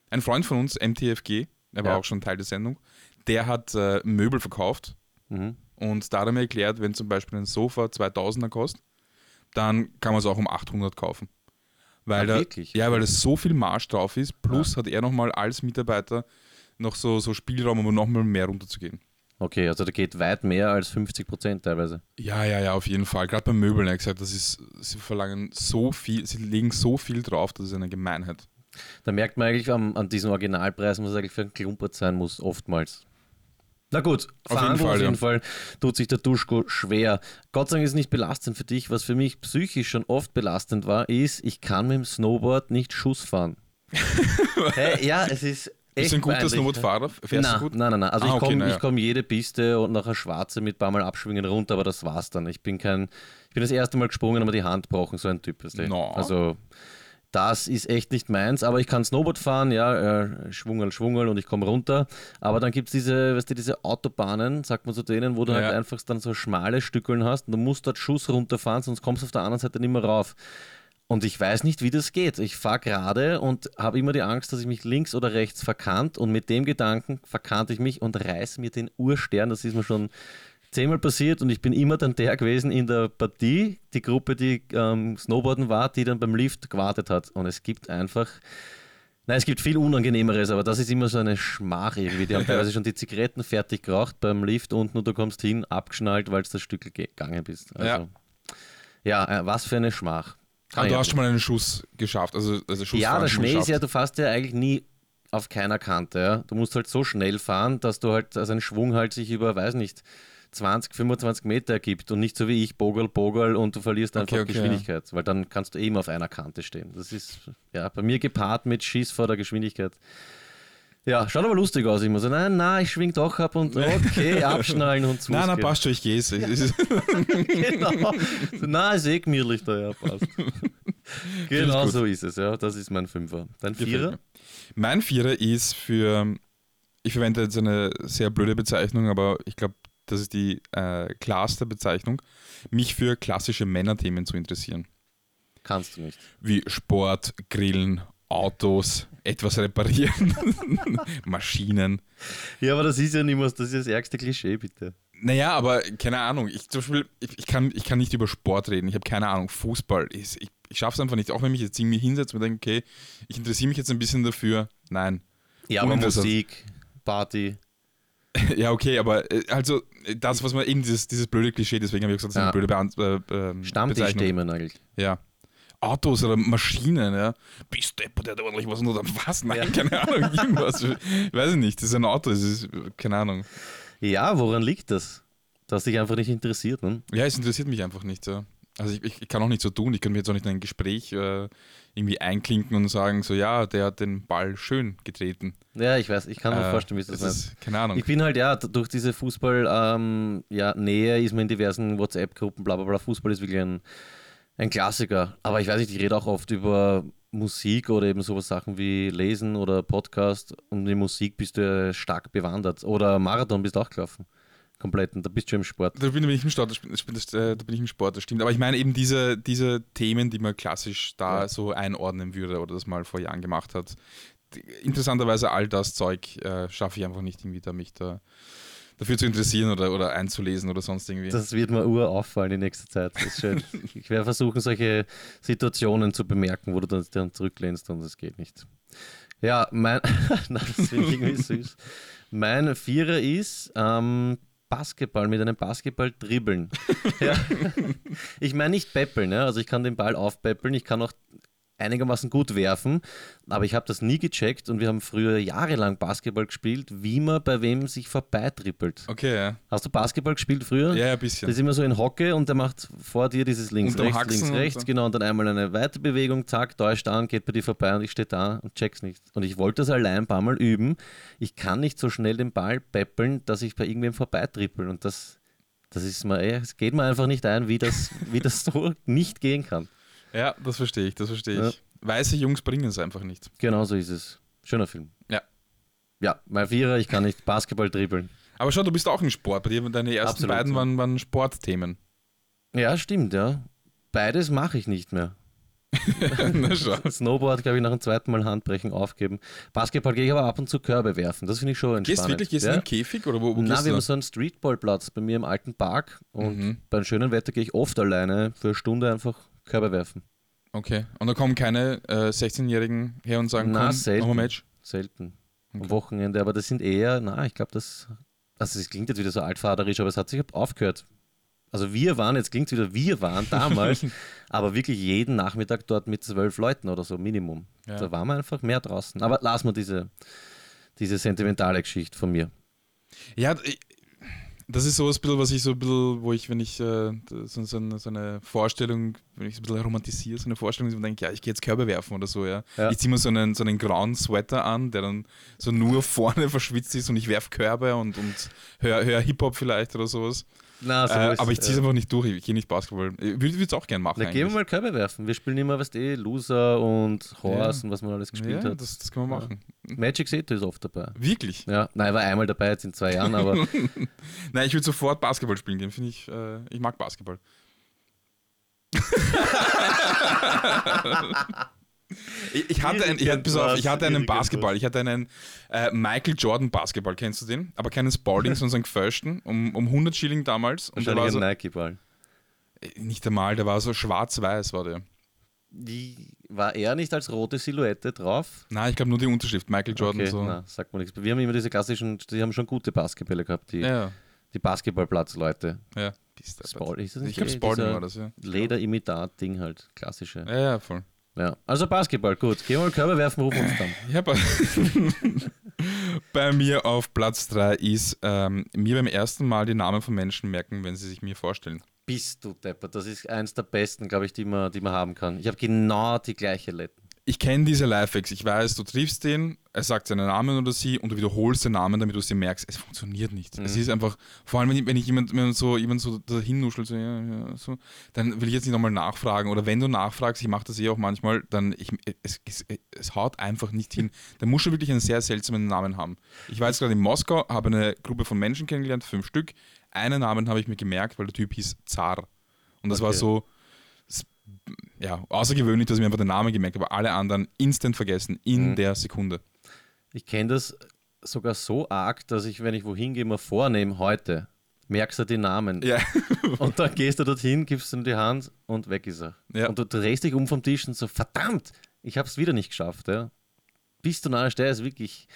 Ein Freund von uns, MTFG, der war auch schon Teil der Sendung, der hat äh, Möbel verkauft mhm. und da hat er mir erklärt, wenn zum Beispiel ein Sofa 2000er kostet, dann kann man es auch um 800 kaufen. Weil Ach, da, wirklich? Ja, weil es so viel Marsch drauf ist. Plus ja. hat er nochmal als Mitarbeiter noch so, so Spielraum, um nochmal mehr runterzugehen. Okay, also da geht weit mehr als 50 Prozent teilweise. Ja, ja, ja, auf jeden Fall. Gerade bei Möbeln, er hat gesagt, das ist, sie verlangen so viel, sie legen so viel drauf, das ist eine Gemeinheit. Da merkt man eigentlich an, an diesen Originalpreisen, was eigentlich für ein Klumpert sein muss, oftmals. Na gut, auf jeden, Fall, auf jeden ja. Fall tut sich der Duschko schwer. Gott sei Dank ist es nicht belastend für dich. Was für mich psychisch schon oft belastend war, ist, ich kann mit dem Snowboard nicht Schuss fahren. hey, ja, es ist Bist du ein guter Snowboardfahrer? Fährst nein, du gut? Nein, nein, nein. Also ah, ich komme ja. komm jede Piste und nachher Schwarze mit ein paar Mal abschwingen runter, aber das war's dann. Ich bin kein, ich bin das erste Mal gesprungen, aber die Hand brauchen, so ein Typ. No. Also das ist echt nicht meins, aber ich kann Snowboard fahren, ja, äh, schwungel, schwungel und ich komme runter. Aber dann gibt es diese, weißt du, diese Autobahnen, sagt man zu denen, wo du halt ja. halt einfach dann so schmale Stückeln hast und du musst dort Schuss runterfahren, sonst kommst du auf der anderen Seite nicht mehr rauf. Und ich weiß nicht, wie das geht. Ich fahre gerade und habe immer die Angst, dass ich mich links oder rechts verkannt und mit dem Gedanken verkannte ich mich und reiß mir den Urstern. Das ist mir schon zehnmal passiert und ich bin immer dann der gewesen in der Partie, die Gruppe, die ähm, Snowboarden war, die dann beim Lift gewartet hat. Und es gibt einfach, nein, es gibt viel Unangenehmeres, aber das ist immer so eine Schmach irgendwie. Die haben teilweise schon die Zigaretten fertig geraucht beim Lift unten und du kommst hin, abgeschnallt, weil du das Stück gegangen bist. Also, ja. ja, äh, was für eine Schmach. Aber ah, du hast schon mal einen Schuss geschafft. Also, also Schuss ja, der Schnee ist ja, du fährst ja eigentlich nie auf keiner Kante. Ja? Du musst halt so schnell fahren, dass du halt, also ein Schwung halt sich über, weiß nicht, 20, 25 Meter ergibt und nicht so wie ich, Bogel, Bogel und du verlierst einfach okay, Geschwindigkeit, ja. weil dann kannst du eben auf einer Kante stehen. Das ist ja bei mir gepaart mit Schieß vor der Geschwindigkeit. Ja, schaut aber lustig aus. Ich muss sagen, nein, nein, ich schwing doch ab und okay, abschnallen und zu. Nein, nein, passt schon, ich gehe es. genau. Nein, ist eh gemütlich da, ja, passt. genau so ist es, ja. Das ist mein Fünfer. Dein Vierer? Mein Vierer ist für, ich verwende jetzt eine sehr blöde Bezeichnung, aber ich glaube, das ist die äh, klarste Bezeichnung, mich für klassische Männerthemen zu interessieren. Kannst du nicht. Wie Sport, Grillen, Autos, etwas reparieren, Maschinen. Ja, aber das ist ja nicht mehr, das ist das ärgste Klischee, bitte. Naja, aber keine Ahnung. Ich, zum Beispiel, ich, ich, kann, ich kann nicht über Sport reden. Ich habe keine Ahnung. Fußball ist. Ich, ich schaffe es einfach nicht. Auch wenn mich jetzt irgendwie hinsetzt und denke, okay, ich interessiere mich jetzt ein bisschen dafür. Nein. Ja, aber. Musik, Party. Ja, okay, aber äh, also äh, das, was man eben dieses, dieses blöde Klischee, deswegen habe ich gesagt, das ist Ja. eine blöde Beant äh, ähm. Stammtischthemen eigentlich. Ja. Autos oder Maschinen, ja. Bist Depp, der hat ordentlich was oder was? Nein, Ja. keine Ahnung, irgendwas. Ich weiß ich nicht, das ist ein Auto, das ist, keine Ahnung. Ja, woran liegt das? Dass dich einfach nicht interessiert, ne? Ja, es interessiert mich einfach nicht. Ja. Also ich, ich, ich kann auch nicht so tun, ich kann mir jetzt auch nicht in ein Gespräch äh, irgendwie einklinken und sagen, so ja, der hat den Ball schön getreten. Ja, ich weiß, ich kann mir Äh, vorstellen, wie es das ist. Keine Ahnung. Ich bin halt, ja, durch diese Fußball, ähm, ja, Nähe ist man in diversen WhatsApp-Gruppen, bla bla bla. Fußball ist wirklich ein, ein Klassiker. Aber ich weiß nicht, ich rede auch oft über Musik oder eben sowas Sachen wie Lesen oder Podcast. Und in Musik bist du stark bewandert. Oder Marathon bist du auch gelaufen. Kompletten, da bist du im Sport. Da bin, bin ich im Sport, das, das, das, äh, da bin ich im Sport, das stimmt. Aber ich meine eben diese, diese Themen, die man klassisch da Ja. so einordnen würde oder das mal vor Jahren gemacht hat. Interessanterweise all das Zeug äh, schaffe ich einfach nicht irgendwie da mich da dafür zu interessieren oder, oder einzulesen oder sonst irgendwie. Das wird mir ur auffallen in nächster Zeit. Ich werde versuchen, solche Situationen zu bemerken, wo du dann, dann zurücklehnst und es geht nicht. Ja, mein. Das finde ich irgendwie süß. Mein Vierer ist ähm, Basketball mit einem Basketball dribbeln. ja. Ich meine nicht peppeln, ne? also ich kann den Ball aufpeppeln, ich kann auch einigermaßen gut werfen, aber ich habe das nie gecheckt und wir haben früher jahrelang Basketball gespielt, wie man bei wem sich vorbeitrippelt. okay, ja. Hast du Basketball gespielt früher? Ja, ein Das bisschen. ist immer so in Hocke und der macht vor dir dieses links, Unterm rechts, links, und rechts, genau, und dann einmal eine Weiterbewegung, zack, täuscht an, geht bei dir vorbei und ich stehe da und check's nicht. Und ich wollte das allein ein paar Mal üben. Ich kann nicht so schnell den Ball peppeln, dass ich bei irgendwem vorbeitrippel und das, das ist mir, ey, es geht mir einfach nicht ein, wie das, wie das so nicht gehen kann. Ja, das verstehe ich, das verstehe Ja. ich. Weiße Jungs bringen es einfach nicht. Genau so ist es. Schöner Film. Ja. Ja, mein Vierer, ich kann nicht Basketball dribbeln. Aber schau, du bist auch im Sport. Bei dir deine ersten Absolut, beiden waren, waren Sportthemen. Ja, stimmt, ja. Beides mache ich nicht mehr. Snowboard, glaube ich, nach dem zweiten Mal Handbrechen aufgeben. Basketball gehe ich aber ab und zu Körbe werfen. Das finde ich schon entspannend. Gehst du wirklich gehst ja? in den Käfig oder wo, wo Nein, wir haben so einen Streetballplatz bei mir im alten Park und Mhm. beim schönen Wetter gehe ich oft alleine für eine Stunde einfach Körbe werfen. Okay. Und da kommen keine äh, 16-Jährigen her und sagen, Na, komm, selten. Match. Selten. Am Okay. Wochenende, aber das sind eher, na, ich glaube, das, also es klingt jetzt wieder so altvaterisch, aber es hat sich aufgehört. Also wir waren, jetzt klingt es wieder, wir waren damals, aber wirklich jeden Nachmittag dort mit zwölf Leuten oder so, Minimum. Ja. Da waren wir einfach mehr draußen. Aber lassen wir diese, diese sentimentale Geschichte von mir. Ja, ich- das ist so ein bisschen, was ich so ein bisschen, wo ich, wenn ich äh, so, so, eine, so eine Vorstellung, wenn ich so ein bisschen romantisiere, so eine Vorstellung, wo ich denke, ja, ich gehe jetzt Körbe werfen oder so, ja. Ja. Ich ziehe mir so einen, so einen grauen Sweater an, der dann so nur vorne verschwitzt ist und ich werfe Körbe und, und höre hör Hip-Hop vielleicht oder sowas. Na, äh, aber ich ziehe es einfach nicht durch, ich gehe nicht Basketball. Ich würde es auch gerne machen. Da gehen wir mal Körbe werfen. Wir spielen immer, was eh, Loser und Horse und was man alles gespielt ja, hat. das, das können wir machen. Magic Seto ist oft dabei. Wirklich? Ja, nein, er war einmal dabei jetzt in zwei Jahren, aber Nein, ich würde sofort Basketball spielen gehen. Finde ich, äh, ich mag Basketball. ich, ich hatte, ein, ich, hatte, pass auf, ich hatte einen. Basketball. Ich hatte einen äh, Michael Jordan Basketball. Kennst du den? Aber keinen Spalding, sondern so einen gefälschten. Um, um 100 Schilling damals. Und der wahrscheinlich war ein so, Nike-Ball. äh, nicht einmal, der war so schwarz-weiß, war der. Die- War er nicht als rote Silhouette drauf? Nein, ich glaube nur die Unterschrift. Michael Jordan okay, so. na, sagt man nichts. Wir haben immer diese klassischen, die haben schon gute Basketballer gehabt, die, Ja, die Basketballplatzleute. ja. Spal ist das nicht Ich glaube, Spalding war das, ja. Lederimitat-Ding halt, klassische. Ja, ja, voll. Ja. Also Basketball, gut. Gehen wir mal Körbe werfen, rufen uns dann. Ja, bei, bei mir auf Platz 3 ist ähm, mir beim ersten Mal die Namen von Menschen merken, wenn sie sich mir vorstellen. Bist du Depper, das ist eins der besten, glaube ich, die man, die man haben kann. Ich habe genau die gleiche Letten. Ich kenne diese Lifehacks. Ich weiß, du triffst den, er sagt seinen Namen oder sie und du wiederholst den Namen, damit du es dir merkst. Es funktioniert nicht. Es Mhm. ist einfach, vor allem wenn ich, wenn ich jemand, wenn so, jemand so dahin nuschelt, so, ja, ja, so, dann will ich jetzt nicht nochmal nachfragen. Oder wenn du nachfragst, ich mache das eh auch manchmal, dann ich, es, es, es haut einfach nicht hin. Der muss schon wirklich einen sehr seltsamen Namen haben. Ich war jetzt gerade in Moskau, habe eine Gruppe von Menschen kennengelernt, fünf Stück. Einen Namen habe ich mir gemerkt, weil der Typ hieß Zar. Und das war Okay. so, s- ja, außergewöhnlich, dass ich mir einfach den Namen gemerkt habe, aber alle anderen instant vergessen, in Mhm. der Sekunde. Ich kenne das sogar so arg, dass ich, wenn ich wohin gehe, mir vornehme, heute, merkst du die Namen. Ja. Und dann gehst du dorthin, gibst ihm die Hand und weg ist er. Ja. Und du drehst dich um vom Tisch und so, verdammt, ich habe es wieder nicht geschafft. Ja. Bist du narrisch, der ist wirklich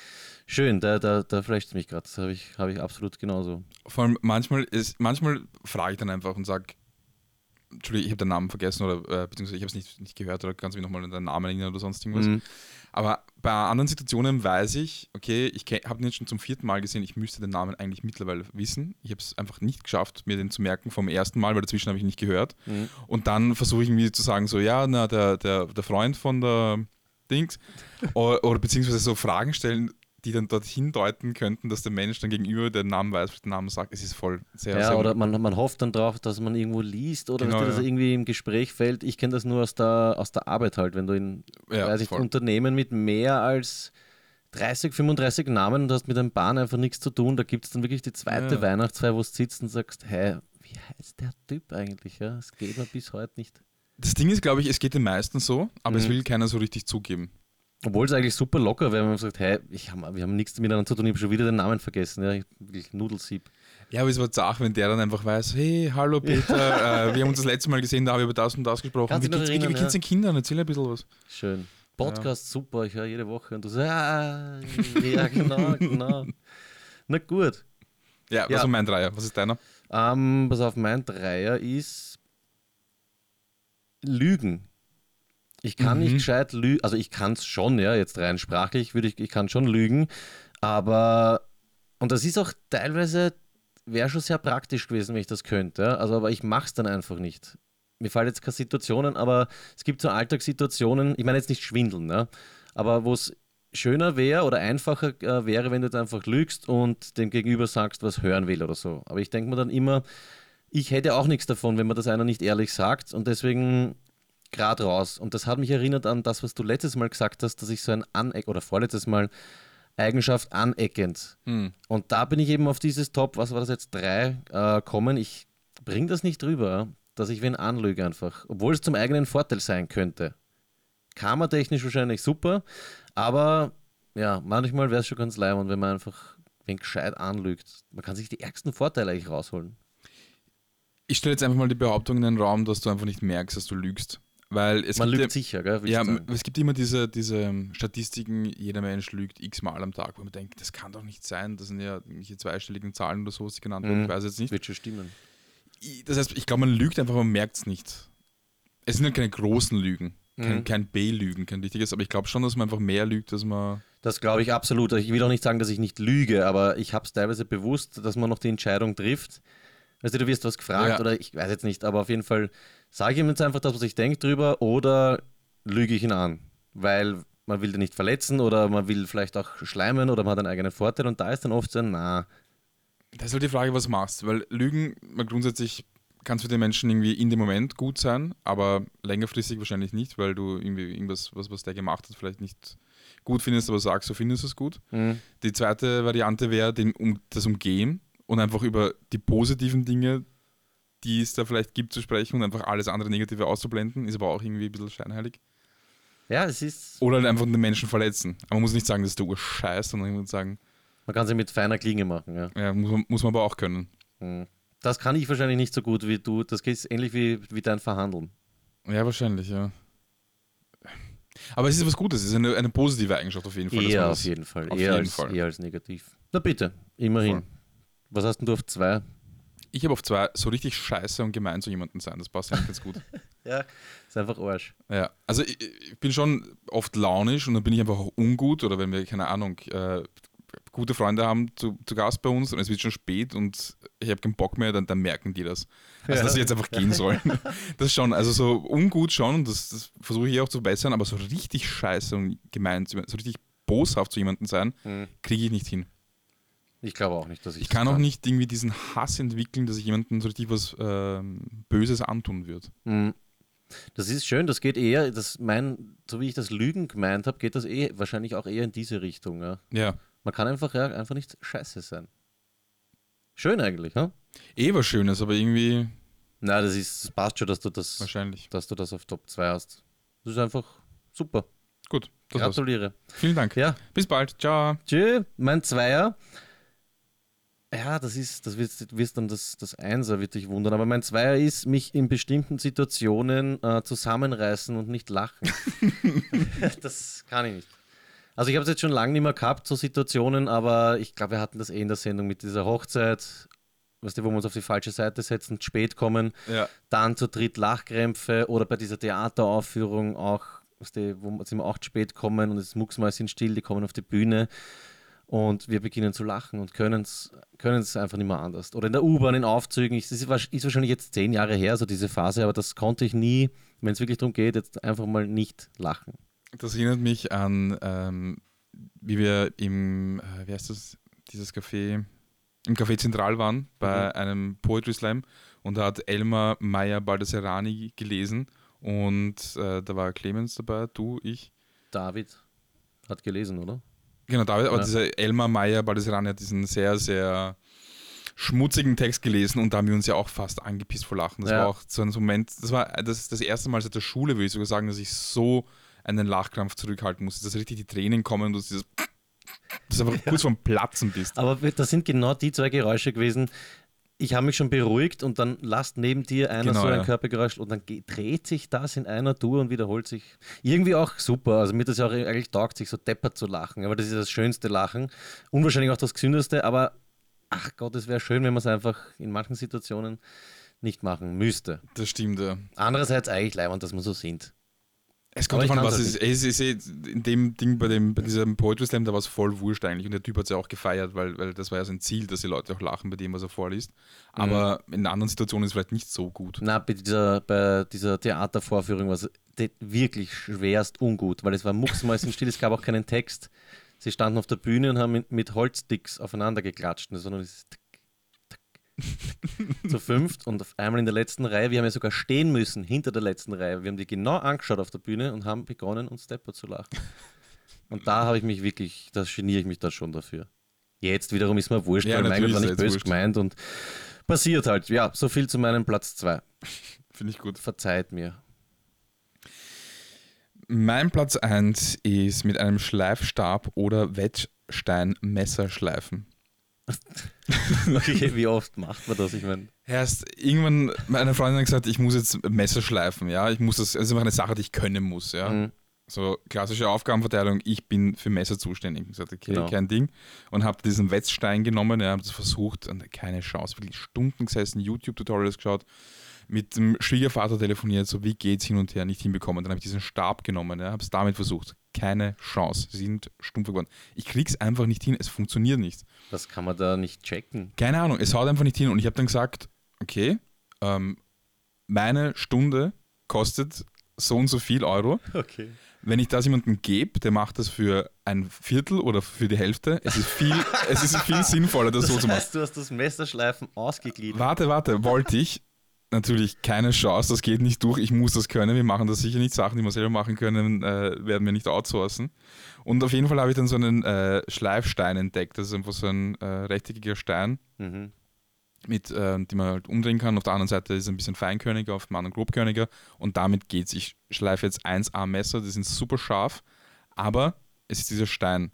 schön, da, da, da flasht mich gerade. Das habe ich, hab ich absolut genauso. Vor allem manchmal, ist, manchmal frage ich dann einfach und sage, Entschuldigung, ich habe den Namen vergessen oder äh, beziehungsweise ich habe es nicht, nicht gehört oder kannst du mich nochmal an den Namen erinnern oder sonst irgendwas. Mhm. Aber bei anderen Situationen weiß ich, okay, ich habe ihn jetzt schon zum vierten Mal gesehen, ich müsste den Namen eigentlich mittlerweile wissen. Ich habe es einfach nicht geschafft, mir den zu merken vom ersten Mal, weil dazwischen habe ich ihn nicht gehört. Mhm. Und dann versuche ich irgendwie zu sagen, so, ja, na, der, der, der Freund von der Dings. oder, oder beziehungsweise so Fragen stellen, die dann dorthin deuten könnten, dass der Mensch dann gegenüber den Namen weiß, was der Name sagt. Es ist voll sehr, Ja, sehr oder man, man hofft dann drauf, dass man irgendwo liest oder Genau, dass dir das ja. irgendwie im Gespräch fällt. Ich kenne das nur aus der, aus der Arbeit halt, wenn du in ja, weiß ich. Unternehmen mit mehr als 30, 35 Namen und hast mit einem Bahn einfach nichts zu tun. Da gibt es dann wirklich die zweite Ja. Weihnachtsfeier, wo du sitzt und sagst, hey, wie heißt der Typ eigentlich? Ja, das geht mir bis heute nicht. Das Ding ist, glaube ich, es geht den meisten so, aber es Mhm. will keiner so richtig zugeben. Obwohl es eigentlich super locker wäre, wenn man sagt, hey, ich hab, wir haben nichts miteinander zu tun, ich habe schon wieder den Namen vergessen. Ja, ich, wirklich Nudelsieb. Ja, aber es war zach, wenn der dann einfach weiß, hey, hallo Peter, äh, wir haben uns das letzte Mal gesehen, da habe ich über das und das gesprochen. Kannst Wie geht's, wie, wie erinnern, geht's den Kindern? Erzähl ein bisschen was. Schön. Podcast super, ich höre jede Woche und du sagst, ah, ja, genau, genau. Na gut. Ja, was Ja. war mein Dreier? Was ist deiner? Ähm, pass auf, mein Dreier ist Lügen. Ich kann Mhm. nicht gescheit lügen, also ich kann es schon, ja, jetzt rein sprachlich würde ich, ich kann schon lügen, aber, und das ist auch teilweise, wäre schon sehr praktisch gewesen, wenn ich das könnte, also aber ich mache es dann einfach nicht. Mir fallen jetzt keine Situationen, aber es gibt so Alltagssituationen, ich meine jetzt nicht schwindeln, ja, aber wo es schöner wäre oder einfacher äh, wäre, wenn du jetzt einfach lügst und dem Gegenüber sagst, was hören will oder so. Aber ich denke mir dann immer, ich hätte auch nichts davon, wenn man das einer nicht ehrlich sagt und deswegen gerade raus. Und das hat mich erinnert an das, was du letztes Mal gesagt hast, dass ich so ein Aneck oder vorletztes Mal Eigenschaft aneckend. Hm. Und da bin ich eben auf dieses Top, was war das jetzt, drei äh, kommen. Ich bringe das nicht drüber, dass ich wen anlüge einfach, obwohl es zum eigenen Vorteil sein könnte. Karmatechnisch wahrscheinlich super, aber ja, manchmal wäre es schon ganz leibend, wenn man einfach wen gescheit anlügt. Man kann sich die ärgsten Vorteile eigentlich rausholen. Ich stelle jetzt einfach mal die Behauptung in den Raum, dass du einfach nicht merkst, dass du lügst. Weil es man gibt lügt sicher, gell? ja, ja, es gibt immer diese, diese Statistiken, jeder Mensch lügt x-mal am Tag, wo man denkt, das kann doch nicht sein. Das sind ja irgendwelche zweistelligen Zahlen oder so, die genannt werden. Mhm. Ich weiß jetzt nicht. Wird schon stimmen. Das heißt, ich glaube, man lügt einfach, man merkt es nicht. Es sind ja keine großen Lügen, kein, Mhm. kein B-Lügen, kein richtiges, aber ich glaube schon, dass man einfach mehr lügt, dass man. Das glaube ich absolut. Ich will auch nicht sagen, dass ich nicht lüge, aber ich habe es teilweise bewusst, dass man noch die Entscheidung trifft. Weißt du, du wirst was gefragt Ja. oder ich weiß jetzt nicht, aber auf jeden Fall sage ich ihm jetzt einfach das, was ich denke drüber oder lüge ich ihn an, weil man will den nicht verletzen oder man will vielleicht auch schleimen oder man hat einen eigenen Vorteil und da ist dann oft so, ein, na, Das ist halt die Frage, was du? Machst, weil Lügen, mal grundsätzlich kann es für den Menschen irgendwie in dem Moment gut sein, aber längerfristig wahrscheinlich nicht, weil du irgendwie irgendwas, was, was der gemacht hat, vielleicht nicht gut findest, aber sagst, so findest du es gut. hm, Die zweite Variante wäre um, das Umgehen und einfach über die positiven Dinge, die es da vielleicht gibt, zu sprechen und einfach alles andere Negative auszublenden, ist aber auch irgendwie ein bisschen scheinheilig. ja, es ist, Oder halt einfach den Menschen verletzen. Aber man muss nicht sagen, das ist der Urscheiß, sondern man muss sagen, man kann sie mit feiner Klinge machen, ja. ja, muss, man, muss man aber auch können. Hm. Das kann ich wahrscheinlich nicht so gut wie du. Das geht ähnlich wie, wie dein Verhandeln. Ja, wahrscheinlich, ja. Aber es ist was Gutes, es ist eine, eine positive Eigenschaft auf jeden Fall. dass das- auf jeden Fall. auf eher, jeden als, Fall. eher als negativ. Na bitte, immerhin. Voll. Was hast denn du auf zwei? Ich habe auf zwei so richtig scheiße und gemein zu jemandem sein. Das passt eigentlich ganz gut. Ja, ist einfach Arsch. Ja, also ich, ich bin schon oft launisch und dann bin ich einfach auch ungut oder wenn wir, keine Ahnung, äh, gute Freunde haben zu, zu Gast bei uns und es wird schon spät und ich habe keinen Bock mehr, dann, dann merken die das. Also, Ja. dass sie jetzt einfach gehen sollen. Das schon, also so ungut schon und das, das versuche ich auch zu bessern, aber so richtig scheiße und gemein, so richtig boshaft zu jemandem sein, kriege ich nicht hin. Ich glaube auch nicht, dass ich Ich kann auch nicht irgendwie diesen Hass entwickeln, dass ich jemandem so richtig was ähm, Böses antun würde. Mhm. Das ist schön, das geht eher, das mein, so wie ich das Lügen gemeint habe, geht das eh wahrscheinlich auch eher in diese Richtung. Ja. Ja. Man kann einfach, ja, einfach nicht scheiße sein. Schön eigentlich, ne? Eh was Schönes, aber irgendwie, Na, das ist das passt schon, dass du das, Wahrscheinlich. dass du das auf Top 2 hast. Das ist einfach super. Gut, das war's. Gratuliere. Vielen Dank. Ja, Bis bald. Ciao. tschö, mein Zweier. Ja, das ist, das wird, wirst dann das, das Einser, wird dich wundern. Aber mein Zweier ist, mich in bestimmten Situationen äh, zusammenreißen und nicht lachen. das kann ich nicht. Also ich habe es jetzt schon lange nicht mehr gehabt, so Situationen, aber ich glaube, wir hatten das eh in der Sendung mit dieser Hochzeit, weißt du, wo wir uns auf die falsche Seite setzen, spät kommen, Ja. dann zu dritt Lachkrämpfe oder bei dieser Theateraufführung auch, weißt du, wo wir auch zu spät kommen und das Mucksmal sind still, die kommen auf die Bühne und wir beginnen zu lachen und können es einfach nicht mehr anders. Oder in der U-Bahn, in Aufzügen, ich, das ist, wahrsch- ist wahrscheinlich jetzt zehn Jahre her, so diese Phase, aber das konnte ich nie, wenn es wirklich darum geht, jetzt einfach mal nicht lachen. Das erinnert mich an, ähm, wie wir im, äh, wie heißt das, dieses Café, im Café Zentral waren, bei Mhm. einem Poetry Slam und da hat Elmar Meyer Baldasserani gelesen und äh, da war Clemens dabei, du, ich. David hat gelesen, oder? Genau, David, aber Ja. dieser Elmar Meyer Baldasserani hat diesen sehr, sehr schmutzigen Text gelesen und da haben wir uns ja auch fast angepisst vor Lachen. Das Ja. war auch so ein Moment, das war das, das erste Mal seit der Schule, würde ich sogar sagen, dass ich so einen Lachkrampf zurückhalten musste, dass richtig die Tränen kommen und du dieses dass du einfach kurz vorm Platzen bist. Aber das sind genau die zwei Geräusche gewesen. Ich habe mich schon beruhigt und dann lasst neben dir einer Genau, so ein ja. Körpergeräusch und dann dreht sich das in einer Tour und wiederholt sich. Irgendwie auch super. Also mir das ja auch eigentlich taugt, sich so deppert zu lachen. Aber das ist das schönste Lachen. Unwahrscheinlich auch das gesündeste, aber ach Gott, es wäre schön, wenn man es einfach in manchen Situationen nicht machen müsste. Das stimmt, ja. Andererseits eigentlich leibend, dass wir so sind. Es kommt davon, was es ist. Ist eh- in dem Ding bei, dem, bei diesem Poetry Slam, da war es voll wurscht eigentlich. Und der Typ hat es ja auch gefeiert, weil, weil das war ja sein Ziel, dass die Leute auch lachen bei dem, was er vorliest. Aber in anderen Situationen ist es vielleicht nicht so gut. Na, bei dieser, bei dieser Theatervorführung war es wirklich schwerst ungut, weil es war mucksmäuschenstill, es gab auch keinen Text. Sie standen auf der Bühne und haben mit, Holzsticks aufeinander geklatscht, sondern es ist. zu fünft und auf einmal in der letzten Reihe, wir haben ja sogar stehen müssen hinter der letzten Reihe. Wir haben die genau angeschaut auf der Bühne und haben begonnen, uns Stepper zu lachen. Und da habe ich mich wirklich, da geniere ich mich da schon dafür. Jetzt wiederum ist mir wurscht, Ja, weil mein Gott war nicht böse wurscht. gemeint und passiert halt. Ja, so viel zu meinem Platz 2. Finde ich gut. Verzeiht mir. Mein Platz 1 ist mit einem Schleifstab oder Wettsteinmesser schleifen. Okay, wie oft macht man das? Ich meine, Erst irgendwann, meine Freundin hat gesagt, ich muss jetzt Messer schleifen, ja. Ich muss das, das ist einfach eine Sache, die ich können muss, ja. mhm. So klassische Aufgabenverteilung, ich bin für Messer zuständig. Ich habe gesagt, okay, Genau. kein Ding. Und habe diesen Wetzstein genommen, ja, habe das versucht und keine Chance. Wirklich Stunden gesessen, YouTube-Tutorials geschaut, mit dem Schwiegervater telefoniert, so wie geht's hin und her, nicht hinbekommen. Dann habe ich diesen Stab genommen, ja, habe es damit versucht. Keine Chance. Sie sind stumpf geworden. Ich krieg's einfach nicht hin, es funktioniert nicht. das kann man da nicht checken. Keine Ahnung, es haut einfach nicht hin. Und ich habe dann gesagt, okay, ähm, meine Stunde kostet so und so viel Euro. Okay. Wenn ich das jemandem gebe, der macht das für ein Viertel oder für die Hälfte, es ist viel, es ist viel sinnvoller, das, Das so zu machen. heißt, du hast das Messerschleifen ausgegliedert. Warte, warte, wollte ich. Natürlich keine Chance, das geht nicht durch. Ich muss das können. Wir machen das sicher nicht. Sachen, die wir selber machen können, äh, werden wir nicht outsourcen. Und auf jeden Fall habe ich dann so einen äh, Schleifstein entdeckt. Das ist einfach so ein äh, rechteckiger Stein, Mhm. mit, äh, die man halt umdrehen kann. Auf der anderen Seite ist es ein bisschen feinkörniger, auf dem anderen grobkörniger. Und damit geht's. Ich schleife jetzt 1A Messer, die sind super scharf, aber es ist dieser Stein.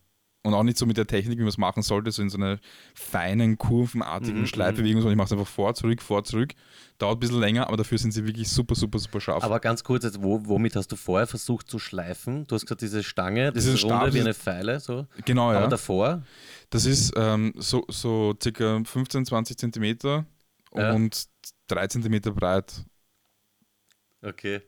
Und auch nicht so mit der Technik, wie man es machen sollte, so in so einer feinen, kurvenartigen Mhm, Schleifbewegung, sondern ich mache es einfach vor, zurück, vor, zurück. Dauert ein bisschen länger, aber dafür sind sie wirklich super, super, super scharf. Aber ganz kurz, jetzt, wo, womit hast du vorher versucht zu schleifen? Du hast gesagt, diese Stange, ist runde Stab, wie diese- eine Pfeile, so. genau, ja. Aber davor, Das ist ähm, so, so circa 15, 20 Zentimeter Ja. und 3 Zentimeter breit. okay.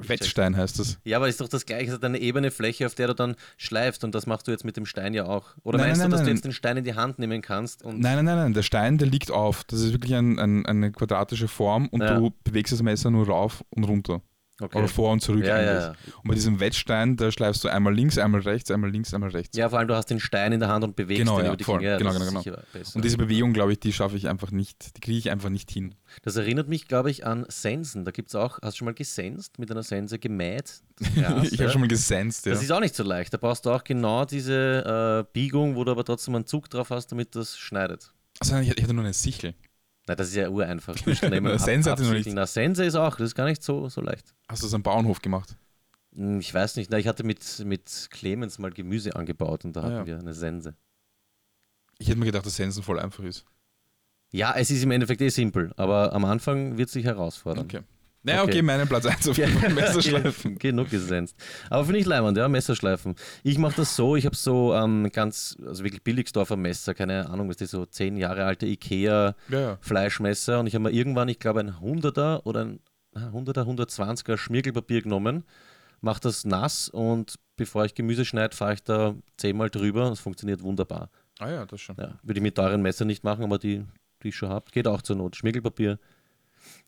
Wettstein heißt das. Ja, aber ist doch das gleiche, es hat eine ebene Fläche, auf der du dann schleifst und das machst du jetzt mit dem Stein ja auch. Oder Nein, meinst nein, du, dass nein, du jetzt den Stein in die Hand nehmen kannst? Und Nein, nein, nein, nein. Der Stein, der liegt auf. Das ist wirklich ein, ein, eine quadratische Form und Ja. du bewegst das Messer nur rauf und runter. Okay. Oder vor und zurück ja, eigentlich. ja, ja. Und bei diesem Wettstein, da schleifst du einmal links, einmal rechts, einmal links, einmal rechts. ja, vor allem du hast den Stein in der Hand und bewegst Genau, den ja, über die voll. Klinge. Genau, genau, besser. Und diese Bewegung, glaube ich, die schaffe ich einfach nicht. Die kriege ich einfach nicht hin. Das erinnert mich, glaube ich, an Sensen. Da gibt es auch, hast du schon mal gesenst, mit einer Sense gemäht? Gras, ich habe schon mal gesenzt, ja. Das ist auch nicht so leicht. Da brauchst du auch genau diese äh, Biegung, wo du aber trotzdem einen Zug drauf hast, damit das schneidet. Also, ich ich hatte nur eine Sichel. Na, das ist ja ureinfach. Na, Sense hatte noch nicht. Na, Sense ist auch, das ist gar nicht so, so leicht. Hast du es am Bauernhof gemacht? Hm, Ich weiß nicht, na, ich hatte mit, mit Clemens mal Gemüse angebaut und da Ah, hatten ja. wir eine Sense. Ich hätte mir gedacht, dass Sensen voll einfach ist. Ja, es ist im Endeffekt eh simpel, aber am Anfang wird es sich herausfordern. Okay. Naja, okay, Okay. meinen Platz 1 auf jeden Fall. Messerschleifen. Genug gesenzt. Aber finde ich leibend, ja, Messerschleifen. Ich mache das so, ich habe so ähm, ganz, also wirklich Billigsdorfer Messer, keine Ahnung, was die so zehn Jahre alte Ikea Ja, ja. Fleischmesser und ich habe mir irgendwann, ich glaube, ein 100er oder ein ah, 100er, 120er Schmirgelpapier genommen, mache das nass und bevor ich Gemüse schneide, fahre ich da zehnmal drüber und es funktioniert wunderbar. Ah ja, das schon. Ja, würde ich mit teuren Messer nicht machen, aber die, die ich schon habe, geht auch zur Not. Schmirgelpapier.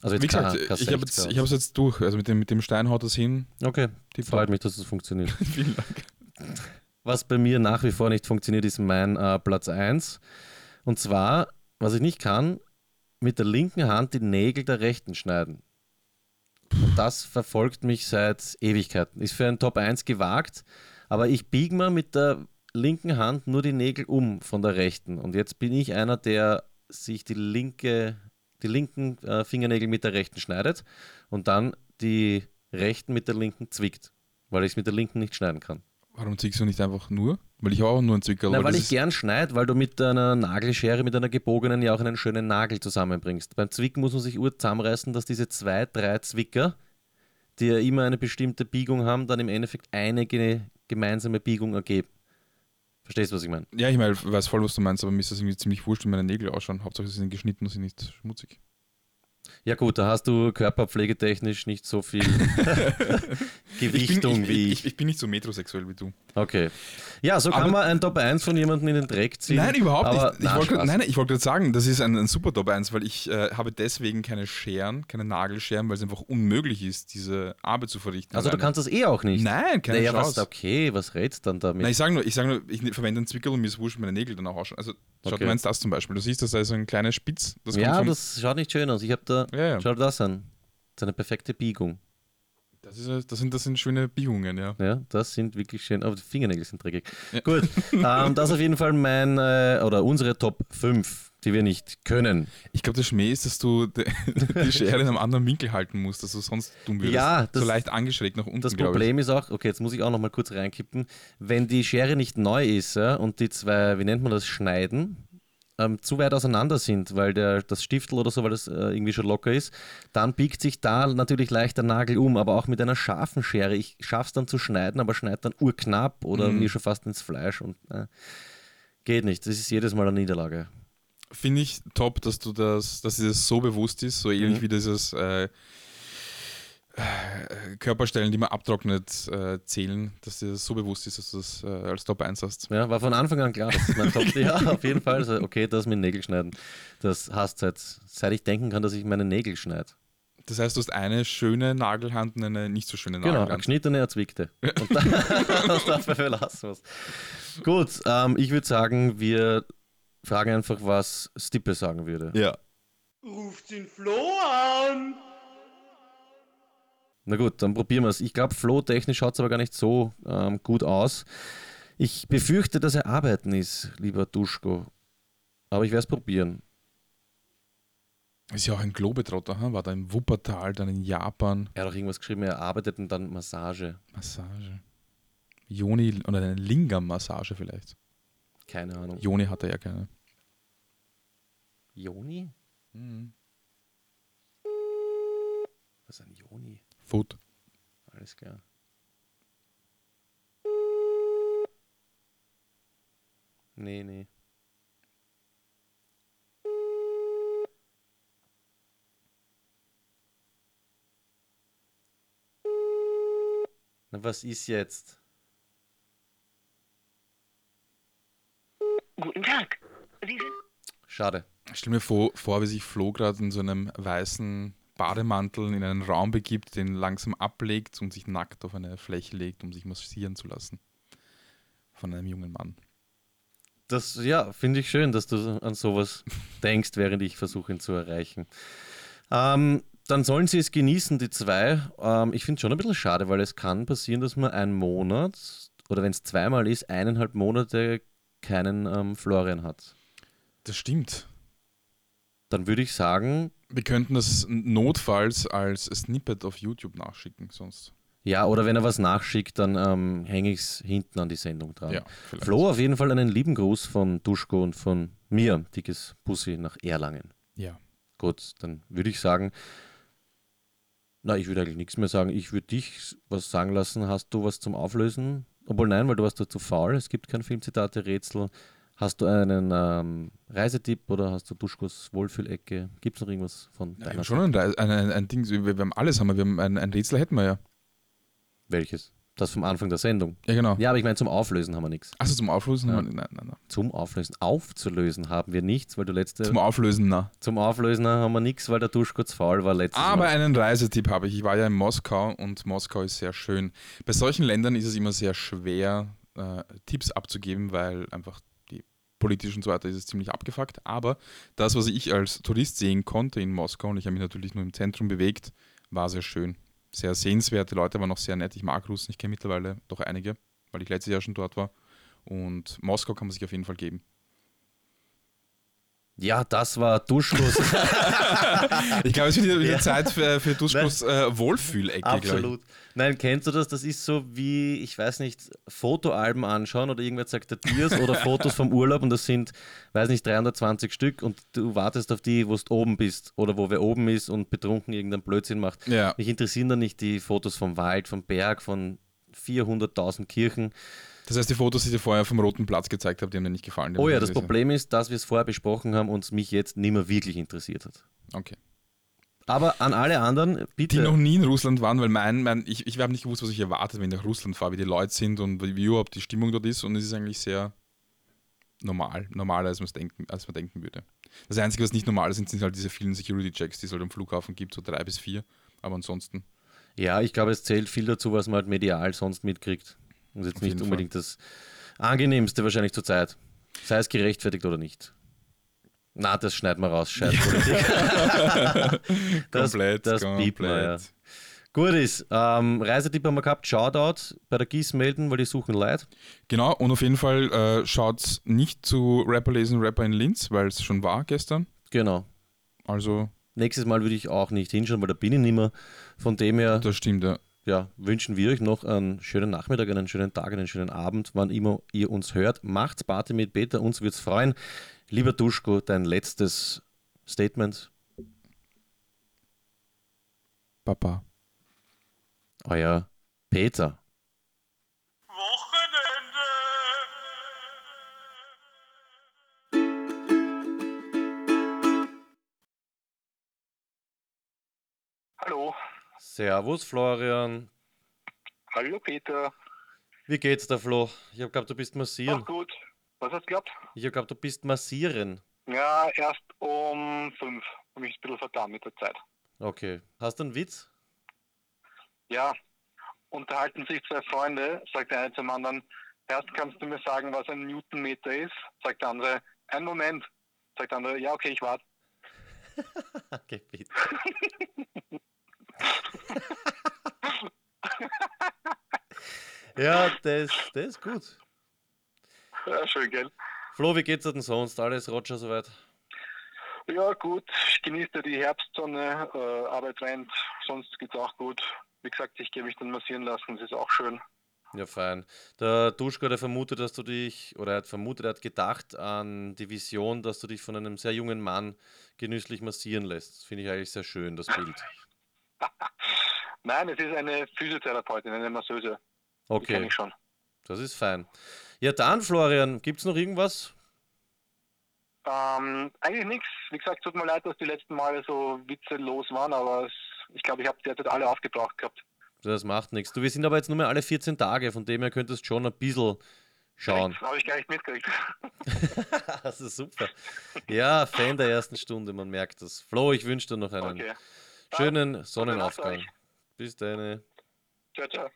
Also jetzt Wie gesagt, kein ich habe 60er. es ich jetzt durch. Also mit dem, mit dem Stein haut das hin. Okay, Die freut mich, dass es funktioniert. Vielen Dank. Was bei mir nach wie vor nicht funktioniert, ist mein äh, Platz 1. Und zwar, was ich nicht kann, mit der linken Hand die Nägel der rechten schneiden. Und das verfolgt mich seit Ewigkeiten. Ist für ein Top 1 gewagt, aber ich biege mir mit der linken Hand nur die Nägel um von der rechten. Und jetzt bin ich einer, der sich die linke, die linken äh, Fingernägel mit der rechten schneidet und dann die rechten mit der linken zwickt, weil ich es mit der linken nicht schneiden kann. Warum ziehst du nicht einfach nur? Weil ich habe auch nur einen Zwicker. Na, aber weil ich gern schneide, weil du mit einer Nagelschere, mit einer gebogenen ja auch einen schönen Nagel zusammenbringst. Beim Zwicken muss man sich ur zusammenreißen, dass diese zwei, drei Zwicker, die ja immer eine bestimmte Biegung haben, dann im Endeffekt eine ge gemeinsame Biegung ergeben. Verstehst du, was ich meine? Ja, ich meine, ich weiß voll, was du meinst, aber mir ist das irgendwie ziemlich wurscht, wie meine Nägel ausschauen. Hauptsache, sie sind geschnitten und sind nicht schmutzig. Ja gut, da hast du körperpflegetechnisch nicht so viel Ich Gewichtung bin, ich, wie ich, ich. ich, ich bin nicht so metrosexuell wie du. Okay. Ja, so kann Aber- man ein Top 1 von jemandem in den Dreck ziehen. Nein, überhaupt nicht. Ich na, wollte, nein, ich wollte gerade sagen, das ist ein, ein super Top 1, weil ich äh, habe deswegen keine Scheren, keine Nagelscheren, weil es einfach unmöglich ist, diese Arbeit zu verrichten. Also du alleine. kannst das eh auch nicht. Nein, keine naja, was, Chance. okay, was rätst dann damit? Nein, ich sage nur, ich, sag nur, ich ne- verwende einen Zwickel und mir ist wurscht, meine Nägel dann auch ausschauen. Also, schau, Okay. du meinst das zum Beispiel. Du siehst, das ist so ein kleiner Spitz. Das ja, das schaut nicht schön aus. Ich habe da, ja, ja. schau dir das an. Das ist eine perfekte Biegung. Das, ist, das, sind, das sind schöne Biegungen, ja. Ja, das sind wirklich schön. Aber die Fingernägel sind dreckig. Ja. Gut, ähm, das ist auf jeden Fall mein äh, oder unsere Top 5, die wir nicht können. Ich glaube, der Schmäh ist, dass du de, die Schere in einem anderen Winkel halten musst, dass du sonst dumm würdest. Ja, das- so leicht angeschrägt nach unten, Das Problem ist auch, okay, jetzt muss ich auch noch mal kurz reinkippen, wenn die Schere nicht neu ist ja, und die zwei, wie nennt man das, schneiden, ähm, zu weit auseinander sind, weil der, das Stiftel oder so, weil das äh, irgendwie schon locker ist, dann biegt sich da natürlich leicht der Nagel um, aber auch mit einer scharfen Schere. Ich schaff's dann zu schneiden, aber schneid dann urknapp oder Mhm. mir schon fast ins Fleisch und äh, geht nicht. Das ist jedes Mal eine Niederlage. Finde ich top, dass du das, dass dir das so bewusst ist, so ähnlich Mhm. wie dieses äh, Körperstellen, die man abtrocknet, äh, zählen, dass dir das so bewusst ist, dass du das äh, als Top 1 hast. Ja, war von Anfang an klar, das ist mein Top. ja, auf jeden Fall. Also, okay, das mit Nägel schneiden. Das hast seit, seit ich denken kann, dass ich meine Nägel schneide. Das heißt, du hast eine schöne Nagelhand und eine nicht so schöne Genau, eine Nagelhand. geschnittene, erzwickte. Und dann, das dafür verlassen wir es. Gut, ähm, ich würde sagen, wir fragen einfach, was Stippe sagen würde. Ja. Ruft den Flo an! Na gut, dann probieren wir es. Ich glaube, flow-technisch schaut es aber gar nicht so ähm, gut aus. Ich befürchte, dass er arbeiten ist, lieber Duschko. Aber ich werde es probieren. Ist ja auch ein Globetrotter, hm? war da im Wuppertal, dann in Japan. Er hat auch irgendwas geschrieben, er arbeitet und dann Massage. Massage. Joni oder eine Lingam-Massage vielleicht. Keine Ahnung. Joni hatte ja keine. Joni? Mhm. Was ist ein Joni? Food. Alles klar. Nee, nee. Na, was ist jetzt? Guten Tag. Sie sind Schade. Stell mir vor, vor wie sich Flo gerade in so einem weißen Bademantel in einen Raum begibt, den langsam ablegt und sich nackt auf eine Fläche legt, um sich massieren zu lassen. Von einem jungen Mann. Das, ja, finde ich schön, dass du an sowas denkst, während ich versuche, ihn zu erreichen. Ähm, dann sollen sie es genießen, die zwei. Ähm, ich finde es schon ein bisschen schade, weil es kann passieren, dass man einen Monat oder wenn es zweimal ist, eineinhalb Monate keinen ähm, Florian hat. Das stimmt. dann würde ich sagen, Wir könnten das notfalls als Snippet auf YouTube nachschicken, sonst. ja, oder wenn er was nachschickt, dann ähm, hänge ich es hinten an die Sendung dran. Ja. Flo, auf jeden Fall einen lieben Gruß von Duschko und von mir. Dickes Bussi nach Erlangen. Ja. Gut, dann würde ich sagen, na, ich würde eigentlich nichts mehr sagen. Ich würde dich was sagen lassen. Hast du was zum Auflösen? Obwohl nein, weil du warst da zu faul. Es gibt kein Filmzitate-Rätsel. Hast du einen ähm, Reisetipp oder hast du Duschkos Wohlfühlecke? Gibt es noch irgendwas von Ja, wir deiner haben schon ein, ein, ein, ein Ding, wir, haben alles haben wir. Wir haben ein, ein Rätsel hätten wir ja. Welches? Das vom Anfang der Sendung. Ja, genau. Ja, aber ich meine, zum Auflösen haben wir nichts. Achso, zum Auflösen? Ja. haben wir- Nein, nein, nein. Zum Auflösen. Aufzulösen haben wir nichts, weil du letzte. Zum Auflösen, na. zum Auflösen haben wir nichts, weil der Duschko zu faul war letztes Aber Mal. einen Reisetipp habe ich. Ich war ja in Moskau und Moskau ist sehr schön. Bei solchen Ländern ist es immer sehr schwer, äh, Tipps abzugeben, weil einfach politisch und so weiter ist es ziemlich abgefuckt. Aber das, was ich als Tourist sehen konnte in Moskau, und ich habe mich natürlich nur im Zentrum bewegt, war sehr schön. Sehr sehenswert. Die Leute waren noch sehr nett. Ich mag Russen, ich kenne mittlerweile doch einige, weil ich letztes Jahr schon dort war. Und Moskau kann man sich auf jeden Fall geben. Ja, das war Duschkos. Ich glaube, es wird wieder, Ja. Zeit für, für Duschkos äh, Wohlfühlecke. Absolut. Nein, kennst du das? Das ist so wie, ich weiß nicht, Fotoalben anschauen oder irgendwer zeigt dir Tiers oder Fotos vom Urlaub und das sind, weiß nicht, 320 Stück und du wartest auf die, wo du oben bist oder wo wer oben ist und betrunken irgendeinen Blödsinn macht. Ja. Mich interessieren dann nicht die Fotos vom Wald, vom Berg, von 400.000 Kirchen. Das heißt, die Fotos, die ich dir vorher vom Roten Platz gezeigt habe, die haben dir nicht gefallen. die Oh ja, das Problem ist, dass wir es vorher besprochen haben und es mich jetzt nicht mehr wirklich interessiert hat. Okay. Aber an alle anderen, Die bitte. noch nie in Russland waren, weil mein, mein ich, ich habe nicht gewusst, was ich erwartet, wenn ich nach Russland fahre, wie die Leute sind und wie überhaupt die Stimmung dort ist. Und es ist eigentlich sehr normal, normaler, als, denken, als man denken würde. Das Einzige, was nicht normal ist, sind, sind halt diese vielen Security-Checks, die es halt am Flughafen gibt, so drei bis vier. Aber ansonsten, Ja, ich glaube, es zählt viel dazu, was man halt medial sonst mitkriegt. Und jetzt Auf nicht unbedingt das angenehmste wahrscheinlich zur Zeit. Sei es gerechtfertigt oder nicht. Na, das schneiden wir raus, scheiß Politik. das, komplett, das piept man, ja. Gut ist, ähm, Reisetipp haben wir gehabt, Shoutout bei der GIS melden, weil die suchen Leute. Genau, und auf jeden Fall äh, schaut nicht zu Rapper lesen, Rapper in Linz, weil es schon war gestern. Genau. Also, Nächstes Mal würde ich auch nicht hinschauen, weil da bin ich nicht mehr. Von dem her das stimmt, ja. Ja, wünschen wir euch noch einen schönen Nachmittag, einen schönen Tag, einen schönen Abend, wann immer ihr uns hört. Macht's Party mit Peter, uns wird's freuen. Lieber Duschko, dein letztes Statement. Papa. Euer Peter. Wochenende. Hallo. Servus Florian. Hallo Peter. Wie geht's da, Flo? Ich hab geglaubt, du bist massieren. Ach gut. Was hast du gehabt? Ich hab geglaubt, du bist massieren. Ja, erst um fünf. Und mich ein bisschen verdammt mit der Zeit. Okay. Hast du einen Witz? Ja. Unterhalten sich zwei Freunde, sagt der eine zum anderen, erst kannst du mir sagen, was ein Newtonmeter ist? Sagt der andere, einen Moment. Sagt der andere, ja, okay, ich warte. Okay, bitte. ja, das, das ist gut. Ja, schön, gell? Flo, wie geht's dir denn sonst? Alles Roger soweit? Ja, gut. Ich genieße die Herbstsonne, äh, Arbeit rennt, sonst geht's auch gut. Wie gesagt, ich gehe mich dann massieren lassen, das ist auch schön. Ja, fein. Der Duschko, der vermutet, dass du dich, oder er hat vermutet, er hat gedacht an die Vision, dass du dich von einem sehr jungen Mann genüsslich massieren lässt. Das finde ich eigentlich sehr schön, das Bild. Nein, es ist eine Physiotherapeutin, eine Masseuse. Die kenne Okay, ich schon. das ist fein. Ja, dann, Florian, gibt es noch irgendwas? Ähm, eigentlich nichts. Wie gesagt, tut mir leid, dass die letzten Male so witzelos waren, aber es, ich glaube, ich habe derzeit alle aufgebraucht gehabt. Das macht nichts. Du, wir sind aber jetzt nur mehr alle 14 Tage, von dem her könntest schon ein bisschen schauen. Habe ich gar nicht mitgekriegt. das ist super. Ja, Fan der ersten Stunde, man merkt das. Flo, ich wünsche dir noch einen Okay. Schönen Sonnenaufgang. Bis dann. Ciao, ciao.